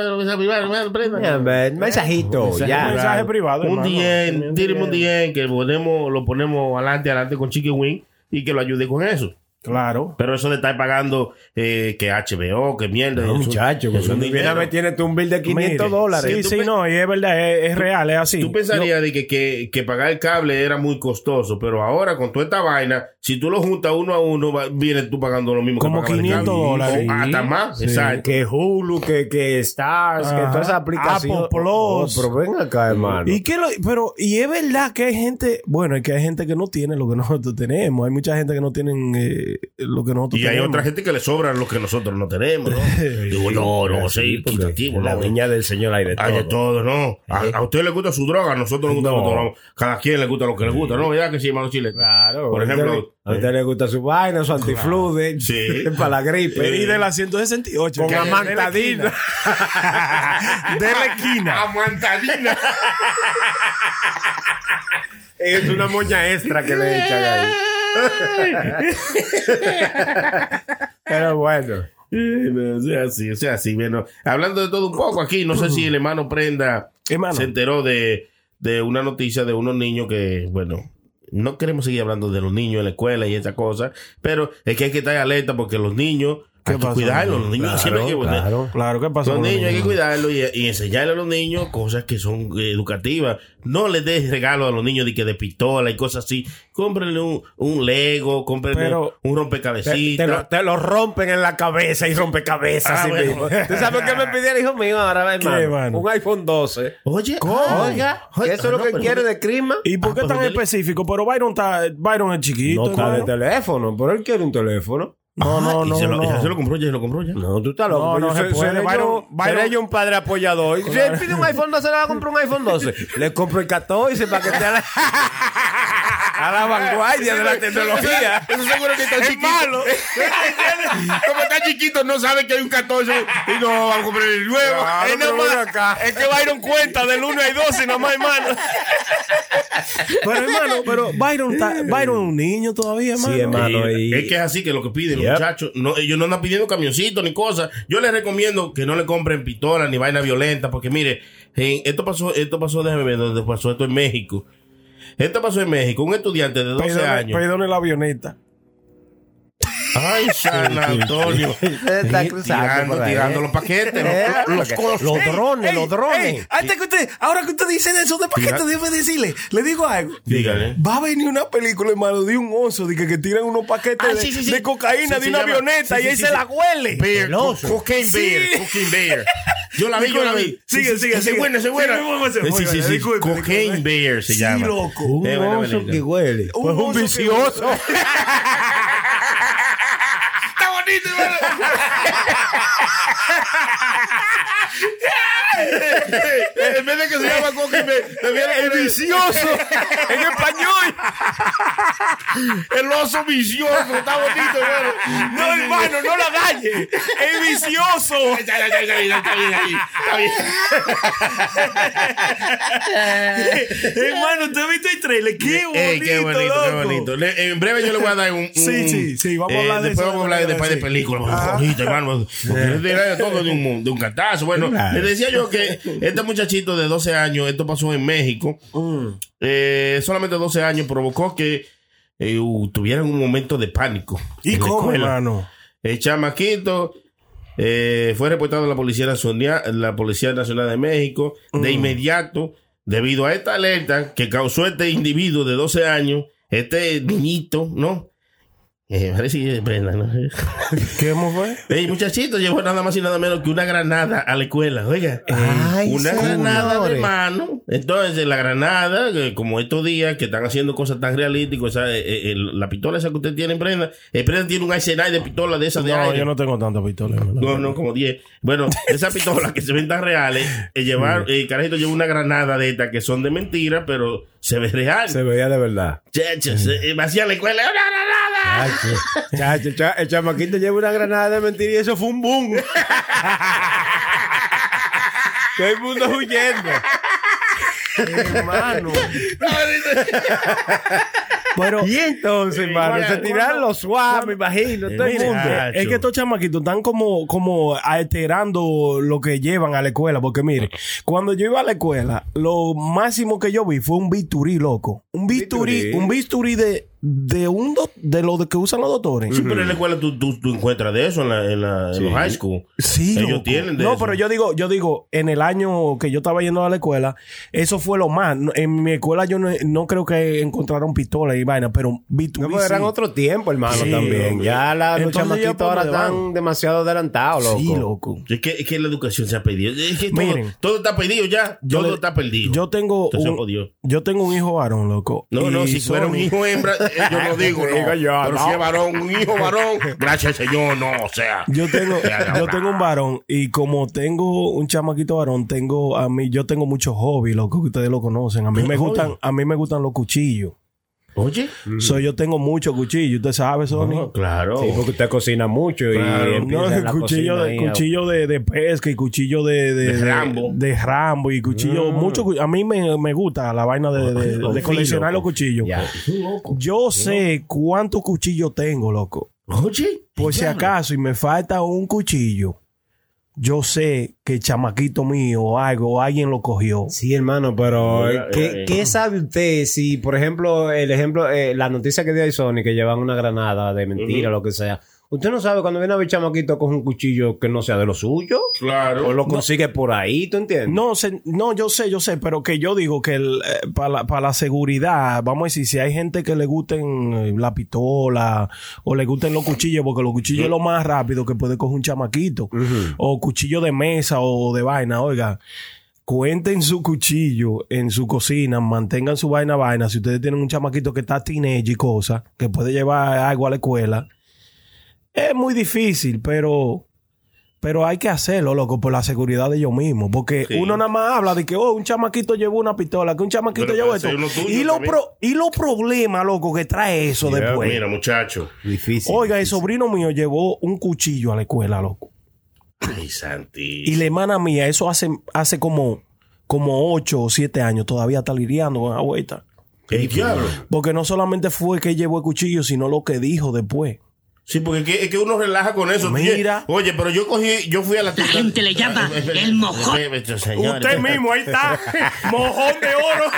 ya, ve, mensajito, ya. privado. Mensaje privado, Un. DM, tíreme un DM que ponemos, lo ponemos adelante, adelante con Chicken Wing y que lo ayude con eso. Claro. Pero eso de estar pagando eh, que HBO, que mierda. No, muchacho, un mira, me tiene tú un bill de 500 Mire, dólares. Sí, sí, pe- no, y es verdad, es, es real, es así. Tú pensarías de que, que, que pagar el cable era muy costoso, pero ahora con toda esta vaina, si tú lo juntas uno a uno, va- vienes tú pagando lo mismo Como que pagaba el 500 cable. dólares. O hasta más, Sí, exacto. Que Hulu, que, que Stars, que todas esas aplicaciones. Apple Plus. Oh, pero ven acá, hermano. Y que lo, pero, y es verdad que hay gente, bueno, es que hay gente que no tiene lo que nosotros tenemos. Hay mucha gente que no tienen eh, lo que nosotros Y hay otra gente que le sobran lo que nosotros no tenemos, ¿no? Digo, no, no, sí, equitativo, la no. viña del Señor hay de Hay de todo. todo, ¿no? A, a usted le gusta su droga, a nosotros nos gusta No. lo que tomamos. Cada quien le gusta lo que le gusta, ¿no? ¿Verdad que sí, hermano Chile? Claro. Por a usted ejemplo, le- a usted le gusta su vaina, su antiflude, Sí. para la gripe. Y de la 168. Con amantadina. De la esquina. Amantadina. Es una moña extra que le echan ahí. Pero bueno. O sea, así, o sea, así, bueno. Hablando de todo un poco aquí, no sé si el hermano Prenda Hermano. se enteró de, de una noticia de unos niños que, bueno, no queremos seguir hablando de los niños en la escuela y esas cosas, pero es que hay que estar alerta porque los niños hay que pasó? cuidarlos, los niños Claro, siempre hay que claro. Claro, ¿qué pasó? Los con niños hay que cuidarlos y, y enseñarle a los niños cosas que son educativas. No les des regalos a los niños de que de pistola y cosas así. Cómprenle un, un Lego, cómprenle Pero- un Te, rompecabecita. te lo, te lo rompen en la cabeza y rompecabezas. Ah, bueno. ¿Tú sabes qué me pidió el hijo mío ahora, hermano? mano? Un iPhone 12. Oye, Oiga, que eso es lo no, que quiere de Crisma. ¿Y por qué Ah, tan específico? Pero Byron está, Byron es chiquito. No está de teléfono, pero él quiere un teléfono. No, no, y no. se lo, no. ya se lo compró, ya se lo compró ya. No, tú estás loco. No, no se soy- puede. seré Byron- yo- seré yo un padre apoyador. Si él pide un iPhone 12, le va a comprar un iPhone 12. Le compro el 14 para que esté a la, a la vanguardia de la tecnología. Eso seguro que está Es chiquito. malo. Como está chiquito, no sabe que hay un 14 y no va a comprar el nuevo. Claro, nada más- acá. es que Byron cuenta del 1 al 12, nada más, hermano. Pero, hermano, pero Byron, está, Byron es un niño todavía, hermano. Sí, hermano. Sí, y- Es que es así que lo que piden muchachos, no, ellos no andan pidiendo camioncitos ni cosas. Yo les recomiendo que no le compren pistolas ni vaina violenta, porque mire, en- esto pasó, esto pasó, déjame ver dónde pasó esto en México. Esto pasó en México, un estudiante de 12 Perdone, años. perdone la avioneta. Ay, San Antonio. Usted está cruzando tirando, por ahí. tirando los paquetes, Eh, los, los. Los drones, los drones. Ey, antes que usted, ahora que usted dice de eso de paquetes, déjeme decirle, le digo algo. Dígale. Va a venir una película, hermano, de un oso, de que, que tiran unos paquetes Ah, de, sí, sí, sí. de cocaína Sí, de se una llama- avioneta sí, y sí, ahí sí, se sí. la huele. Bear, El oso. co- cocaine Sí. bear, cocaine bear. Yo la vi, yo la vi. Sigue, Sí, sí, sigue, sí, sigue. Es buena, es buena. Sí, Sí, sí, sí. Cocaine bear se Sí, llama. loco. Un Eh, buena oso película. que huele. Un Pues un oso vicioso. Está bonita, bonito, hermano. En vez de que se llama Coqui, me, me viene El vicioso. en español. El oso vicioso, está bonito, hermano. No, hermano, no la dañe. Es vicioso. Está bien, está bien, está bien, está bien. hermano, ¿tú el trailer? Qué bonito, Ey, qué bonito, qué loco. bonito. Le- en breve yo le voy a dar un. un- Sí, sí, sí, vamos a eh, hablar de después vamos a hablar de después de películas. Ajá. Hermano. Porque todo de un, de un cantazo. Bueno, Claro. le decía yo que este muchachito de 12 años, esto pasó en México, Mm. eh, solamente 12 años, provocó que eh, tuvieran un momento de pánico. ¿Y cómo, hermano? El chamaquito eh, fue reportado a la Policía Nacional, la Policía Nacional de México de Mm. inmediato debido a esta alerta que causó este individuo de 12 años, este niñito, ¿no? Eh, parece Brenda, ¿no? ¿Cómo fue? El muchachito llevó nada más y nada menos que una granada a la escuela, oiga. Ay, una señores. granada de mano. Entonces, la granada, como estos días que están haciendo cosas tan realísticas, esa, eh, eh, la pistola esa que usted tiene en prenda, el prenda tiene un arsenal de pistola de esas de No, aire. yo no tengo tanta pistola. hermano. No, no, como 10. Bueno, esas pistolas que se ven tan reales, el llevar, el carajito lleva una granada de estas que son de mentira, pero se ve real. Se veía de verdad. Chacho, se- me hacía la escuela, ¡una granada! Chacho, cha- el chamaquito lleva una granada de mentira y eso fue un boom. Todo el mundo huyendo. hermano. Pero, y entonces, hermano, se tiraron los suaves, me imagino. Todo el mundo. es que estos chamaquitos están como, como alterando lo que llevan a la escuela. Porque mire, cuando yo iba a la escuela, lo máximo que yo vi fue un bisturí, loco. Un bisturí, Bisturí. un bisturí de, de un do- de lo de que usan los doctores. Sí, pero en la escuela tú, tú, tú encuentras de eso en, la, en, la, en los high school. Sí, Ellos loco. tienen de No, eso. pero yo digo, yo digo, en el año que yo estaba yendo a la escuela, eso fue lo más. En mi escuela yo no, no creo que encontraron pistolas y vaina, pero No, pues eran sí. otro tiempo, hermano, Sí, también. Ya la, los chamaquitos ahora están demasiado adelantados, loco. Sí, loco. Es que, es que la educación se ha perdido. Es que todo, Miren. todo está perdido ya. Yo todo le- está perdido. Yo tengo un, yo tengo un hijo varón, loco. No, no, si fuera un hijo hembra, yo no digo, no. Digo yo, pero no. si es varón, un hijo varón, gracias al Señor, no, o sea. Yo tengo, yo tengo un varón y como tengo un chamaquito varón, tengo a mí, yo tengo muchos hobbies, loco, que ustedes lo conocen. A mí me ¿Hobby? gustan, a mí me gustan los cuchillos. Oye. So, yo tengo muchos cuchillos, usted sabe, Sony. No, claro. Sí, porque usted cocina mucho y Claro. No, cuchillo, de, cuchillo de, de pesca y cuchillo de, de, De Rambo. de Rambo y cuchillo, Mm. mucho. A mí me, me gusta la vaina de, de- coleccionar los cuchillos. Ya. Yo sé cuántos cuchillos tengo, loco. Oye. Por si acaso y me falta un cuchillo, yo sé que el chamaquito mío o algo, o alguien lo cogió. Sí, hermano, pero eh, ¿qué, eh, qué sabe usted si, por ejemplo, el ejemplo, eh, la noticia que dio ahí Sony, que llevan una granada de mentira, Ujú. lo que sea? Usted no sabe cuando viene a ver chamaquito con un cuchillo que no sea de lo suyo, Claro. o lo consigue por ahí, ¿tú entiendes? No, se- no, yo sé, yo sé, pero que yo digo que para la, pa' la seguridad, vamos a decir, si hay gente que le gusten eh, la pistola o le gusten los cuchillos, porque los cuchillos es lo más rápido que puede coger un chamaquito, o cuchillo de mesa o de vaina, oiga. Cuenten su cuchillo en su cocina, mantengan su vaina vaina. Si ustedes tienen un chamaquito que está teenage y cosas, que puede llevar algo a la escuela, es muy difícil, pero pero hay que hacerlo, loco, por la seguridad de ellos mismos. Porque Sí. uno nada más habla de que, oh, un chamaquito llevó una pistola, que un chamaquito Pero llevó esto. Y los pro- y los problemas, loco, que trae eso después. Mira, muchacho. Difícil. Oiga, el sobrino mío llevó un cuchillo a la escuela, loco. Ay, Santi. Y la hermana mía, eso hace, hace como, como 8 o 7 años, todavía está lidiando con la vuelta. El diablo. Porque no solamente fue que llevó el cuchillo, sino lo que dijo después. Sí, porque es que, uno relaja con eso. Mira. Oye, pero yo cogí, yo fui a la tienda. gente le llama el mojón. Usted mismo, ahí está. Mojón de oro.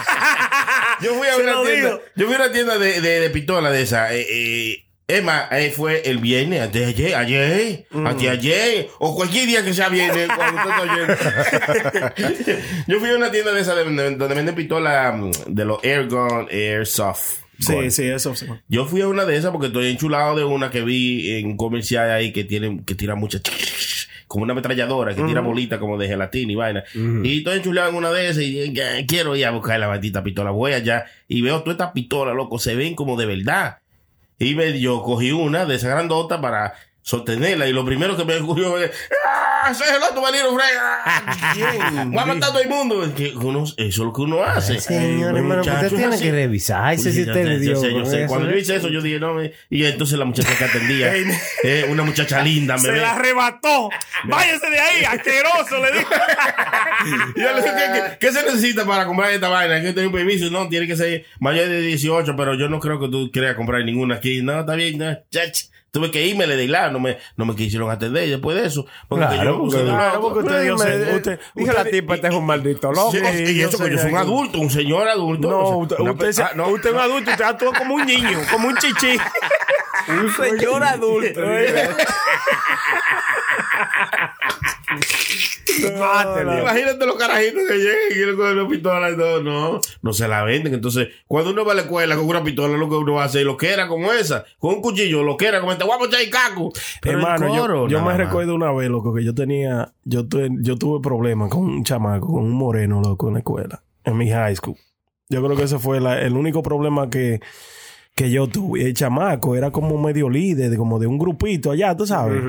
Yo fui a una tienda, yo fui a una tienda de, de, de pistola de esa. Eh, eh, Emma, ahí fue el viernes, antes de ayer, ayer, Mm. antes de ayer, o cualquier día que sea viernes, cuando usted está oyendo. Yo fui a una tienda de esa de- de- donde venden pistola mm, de los Airgun, Airsoft. Sí, sí, eso sí. Yo fui a una de esas porque estoy enchulado de una que vi en un comercial ahí que tiene, que tira mucha como una ametralladora que tira bolitas como de gelatina y vaina. Y estoy enchulado en una de esas y eh, quiero ir a buscar la maldita pistola. Voy allá y veo todas estas pistolas, loco, se ven como de verdad. Y me, yo cogí una de esa grandota para sostenerla. Y lo primero que me ocurrió es, ¡ah! ¡Ese es el otro Valero Frega! ¡Va a matar a todo el mundo! Es que uno- eso es lo que uno hace. Señor, hermano, Muchacho, usted tiene que revisarse Oye, si yo usted sé, le dio yo sé, yo sé. Cuando yo ¿eh? hice eso, yo dije, no, me- y entonces la muchacha que atendía, eh, una muchacha linda, me Se la arrebató. Váyase de ahí, asqueroso, le yo dije, ¿qué, qué, qué se necesita para comprar esta vaina? Hay que tener un permiso. No, tiene que ser mayor de 18, pero yo no creo que tú quieras comprar ninguna aquí. No, está bien, no, chach. Tuve que irme, le di la, no me, no me quisieron atender después de eso. Porque Claro, yo porque- de claro, porque usted dio usted- la tipa, este es un maldito loco. Sí, y eso que yo soy un adulto, un señor adulto. No, usted, usted, ah, no. usted es un adulto, usted actúa como un niño, como un chichi. Un señor adulto. Mátelo. Imagínate los carajitos que llegan y quieren coger una pistola y todo. No, no se la venden. Entonces, cuando uno va a la escuela con una pistola, lo que uno va a hacer, lo que era como esa, con un cuchillo, lo que era como este guapo y caco. Pero Hermano, yo- coro, yo, nada me recuerdo una vez, loco, que yo tenía, yo, tuve- yo tuve problemas con un chamaco, con un moreno, loco, en la escuela, en mi high school. Yo creo que ese fue la- el único problema que, que yo tuve. El chamaco era como medio líder, de- como de un grupito allá, tú sabes.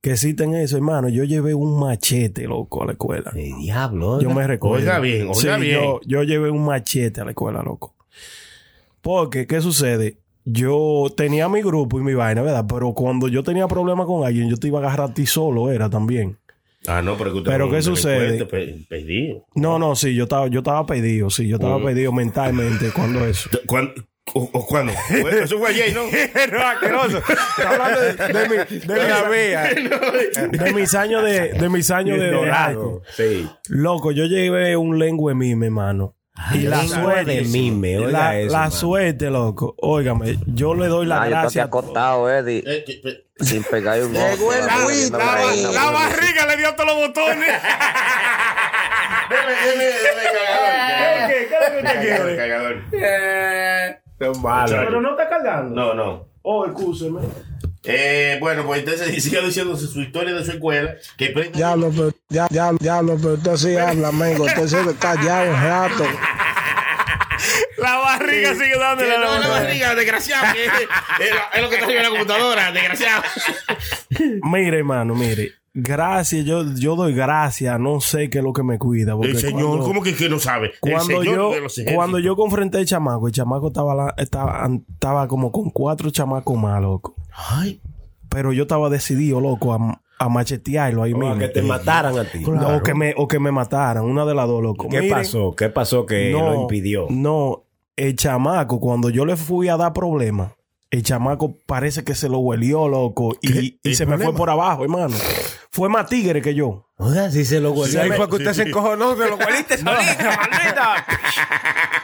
Que existen eso, hermano. Yo llevé un machete, loco, a la escuela. diablo. Yo me recuerdo. Oiga bien, oiga Sí, bien. Yo, yo llevé un machete a la escuela, loco. Porque, ¿qué sucede? Yo tenía mi grupo y mi vaina, ¿verdad? Pero cuando yo tenía problemas con alguien, yo te iba a agarrar a ti solo, era también. Ah, no, pero que usted Pero ¿qué sucede? delincuente pe- Perdido. No, no, sí, yo estaba, yo estaba pedido, sí, yo estaba Mm. pedido mentalmente cuando eso. ¿Cuándo? ¿O, o cuándo? Eso fue ayer, ¿no? no, asqueroso. Está hablando de, de mi- de mi- de mis años de, de mis años de, school. Sí. Loco, yo llevé un lengua mime, hermano. Y la lengua suerte. de mime, oiga la, eso, la suerte, loco. Óigame, yo le doy la Ah, yo gracia. acostado, Eddie. Sin pegar un ojo. La- vaina, la bueno. barriga le dio todos los botones. ¿Qué? ¿Qué es lo que usted quiere? Pero no está cargando. No, no. Oh, excúseme. Eh, bueno, pues entonces sigue diciendo su historia de su escuela. Que pre- Diablo, pero, ya, ya, diablo, pero usted sí habla, amigo. Usted se callado un rato. La barriga sigue dándole Que no, la barriga, desgraciado. es, es lo- es lo que está en la computadora, desgraciado. Mire, hermano, mire. Gracias, yo, yo doy gracias. No sé qué es lo que me cuida. porque El señor, cuando- ¿cómo que, que no sabe? El Cuando señor yo, de los ejércitos. cuando yo confronté al chamaco, el chamaco estaba, la- estaba, estaba como con cuatro chamacos más, loco. Ay. Pero yo estaba decidido, loco, a, a machetearlo ahí O a mismo. que te mataran a ti. O, que me, o que me mataran, una de las dos, loco. ¿Qué Miren, pasó? ¿Qué pasó que no, lo impidió? No, el chamaco, cuando yo le fui a dar problemas, el chamaco parece que se lo huelió, loco, y, y ¿El se me fue por abajo, hermano. Fue más tigre que yo. Oiga, si se lo huelió. Se Ahí me- fue que usted se encojonó, se lo hueliste solita, maldita.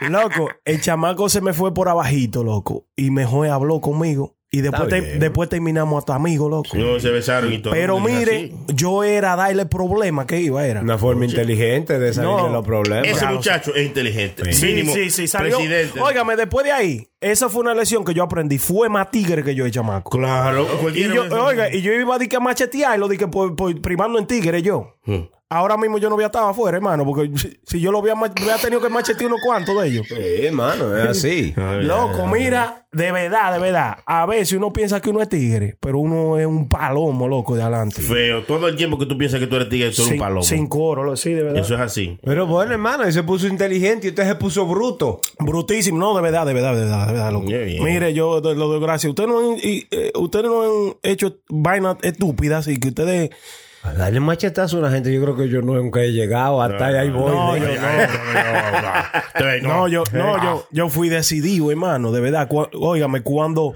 Loco, el chamaco se me fue por abajito, loco. Y mejor habló conmigo. Y después, te- después terminamos hasta amigos, loco. No, se besaron y todo. Pero mire, yo era darle problemas que iba, era. Una forma inteligente de salir No. de los problemas. Ese muchacho es inteligente. Sí, Mínimo sí, sí, salió. presidente. Óigame, después de ahí, esa fue una lección que yo aprendí. Fue más tigre que yo, el chamaco. Claro, Y yo, oiga, y yo iba a decir que a machetearlo, di que por, por primando en tigre yo. Hmm. Ahora mismo yo no había estado afuera, hermano, porque si, yo lo había, tenido que machetear unos cuantos de ellos. Sí, hermano, es así. Loco, mira, de verdad, de verdad. A veces uno piensa que uno es tigre, pero uno es un palomo, loco, de adelante. Feo. Todo el tiempo que tú piensas que tú eres tigre, tú eres Sin, un palomo. sin coro, lo- sí, de verdad. Eso es así. Pero bueno, hermano, él se puso inteligente y usted se puso bruto. Brutísimo, no, de verdad, de verdad, de verdad, de verdad, loco. Mire, yo lo doy gracias. Ustedes no han, y, eh, ustedes no han hecho vainas estúpidas y que ustedes. A darle machetazo a una gente, yo creo que yo nunca he llegado. Hasta ahí voy. No, yo No, yo, no, yo, yo fui decidido, hermano, de verdad. Cu- óigame, cuando,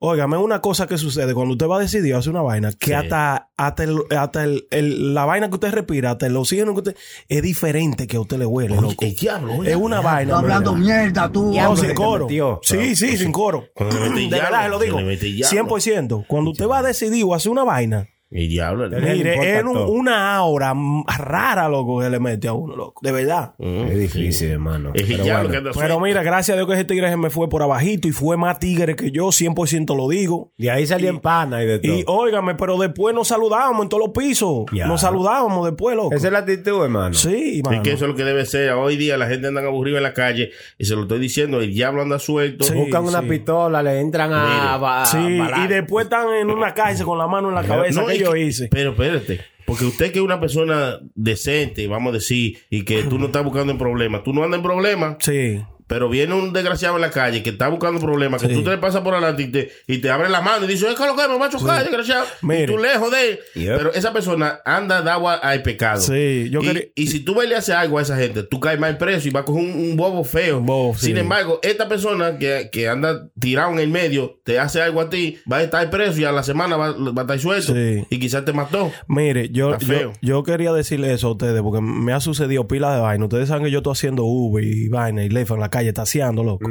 óigame, una cosa que sucede cuando usted va decidido a hacer una vaina, que hasta, hasta, el, hasta el, el- la vaina que usted respira, hasta el oxígeno que usted, es diferente que a usted le huele, loco. El diablo, oye. Es una vaina. Está hablando mierda, tú. No, sin coro. metió. Sí, sí, sin coro. De verdad, lo digo. le metí llave. 100%. Cuando usted va decidido a hacer una vaina, Y diablo. Le importa Mire, es una aura mm, rara, loco, que le mete a uno, loco. De verdad. Es difícil, hermano. Es Pero bueno. que anda Pero mira, gracias a Dios que ese tigre se me fue por abajito y fue más tigre que yo, 100% lo digo. De ahí salía en pana y de todo. Y óigame, pero después nos saludábamos en todos los pisos. Ya. Nos saludábamos después, loco. Esa es la actitud, hermano. Sí, Es mano. que eso es lo que debe ser. Hoy día la gente anda aburrida en la calle y se lo estoy diciendo, el diablo anda suelto. Sí. Buscan una pistola, le entran a... Mire. a- Sí, a balar. y después están en una cárcel con la mano en la cabeza No, que y yo hice. Pero espérate, porque usted que es una persona decente, vamos a decir, y que tú no estás buscando en problemas, tú no andas en problemas, Sí. Pero viene un desgraciado en la calle que está buscando problemas, que Sí. tú te le pasas por adelante y te, y te abre la mano y dice, es que lo que me va a chocar, desgraciado. Mire. Y tú lejos de él. Yep. Pero esa persona anda de agua al pecado. Sí, yo y, quería- y si tú le haces algo a esa gente, tú caes más preso y vas a coger un, un bobo feo. Sin sí. embargo, esta persona que, que anda tirado en el medio, te hace algo a ti, va a estar preso y a la semana va, va a estar suelto. Y quizás te mató. Mire, yo, yo, quería decirle eso a ustedes porque me ha sucedido pila de vaina. Ustedes saben que yo estoy haciendo Uber y vaina y lefa en la calle, taseando, loco.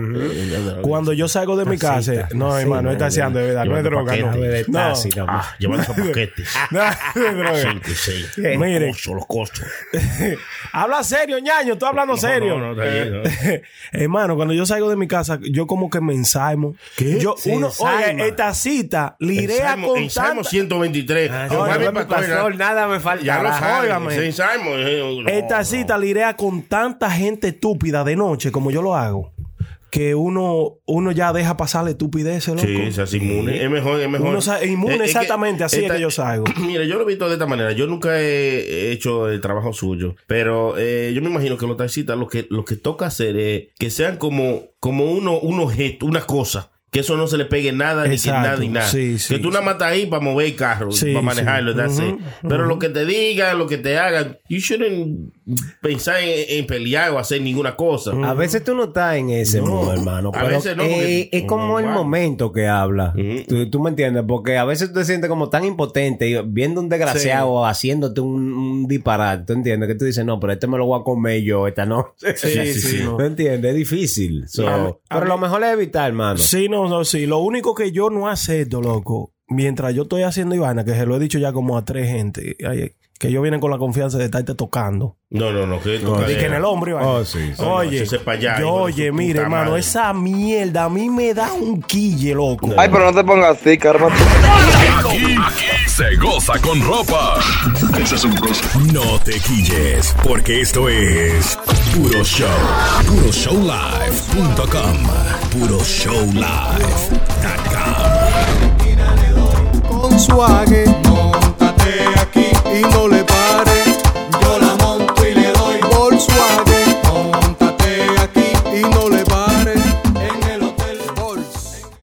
Cuando yo salgo de mi casa, no, hermano, es taseando, de verdad, no es droga, no. paquetes. No. Taxi, no. Ah, llevando esos paquetes. No, no es droga. Cinco y seis. Mire. Los costos. Habla serio, ñaño, estoy hablando No, serio. no, no, ¿no? Hermano, cuando yo salgo de mi casa, yo como que me ensaimo. Yo, Se uno, oye, esta cita, lirea con ensaimo tanta... 123. Ah, Yo, yo nada me falta. Ya lo sabe. óigame. Ese ensaimo, eh, no, Esta no. cita lirea con tanta gente estúpida de noche como yo lo hago. Que uno, uno ya deja pasar la estupidez, loco. Sí, se hace inmune. Es mejor, es mejor. Uno inmune Es- es que exactamente, así es que yo salgo. Mira, yo lo he visto de esta manera. Yo nunca he hecho el trabajo suyo. Pero eh, yo me imagino que los taxistas lo que, lo que toca hacer es que sean como, como uno, un objeto, una cosa. Que eso no se le pegue nada, ni que nada, ni nada. Sí, sí, que tú nada más estás ahí para mover el carro, Sí, para manejarlo, sí. it. Pero lo que te digan, lo que te hagan, you shouldn't pensar en, en pelear o hacer ninguna cosa. A veces tú no estás en ese No. modo, hermano. A veces no, porque- eh, es como el Wow. momento que habla. tú, tú me entiendes, porque a veces tú te sientes como tan impotente viendo un desgraciado haciéndote un, un disparate. ¿Tú entiendes? Que tú dices, no, pero este me lo voy a comer yo esta noche. Sí, sí, sí. ¿Tú entiendes? Es difícil. So, A mí- a pero mí- lo mejor es evitar, hermano. Sí, no, no, sí. Lo único que yo no acepto, loco, mientras yo estoy haciendo Ivana, que se lo he dicho ya como a tres gente, que ellos vienen con la confianza de estarte tocando. No, no, no. Que en el hombro, Ivana. Oh, sí, sí. No, no, Oye, ese allá, yo, oye, mire, hermano, madre. esa mierda a mí me da un quille, loco. Ay, pero no te pongas así, cármate. Aquí, aquí se goza con ropa. No te quilles, porque esto es Puro Show. PuroShowLive.com. Puro puroshowlife.com. Con su ague, montate aquí y no le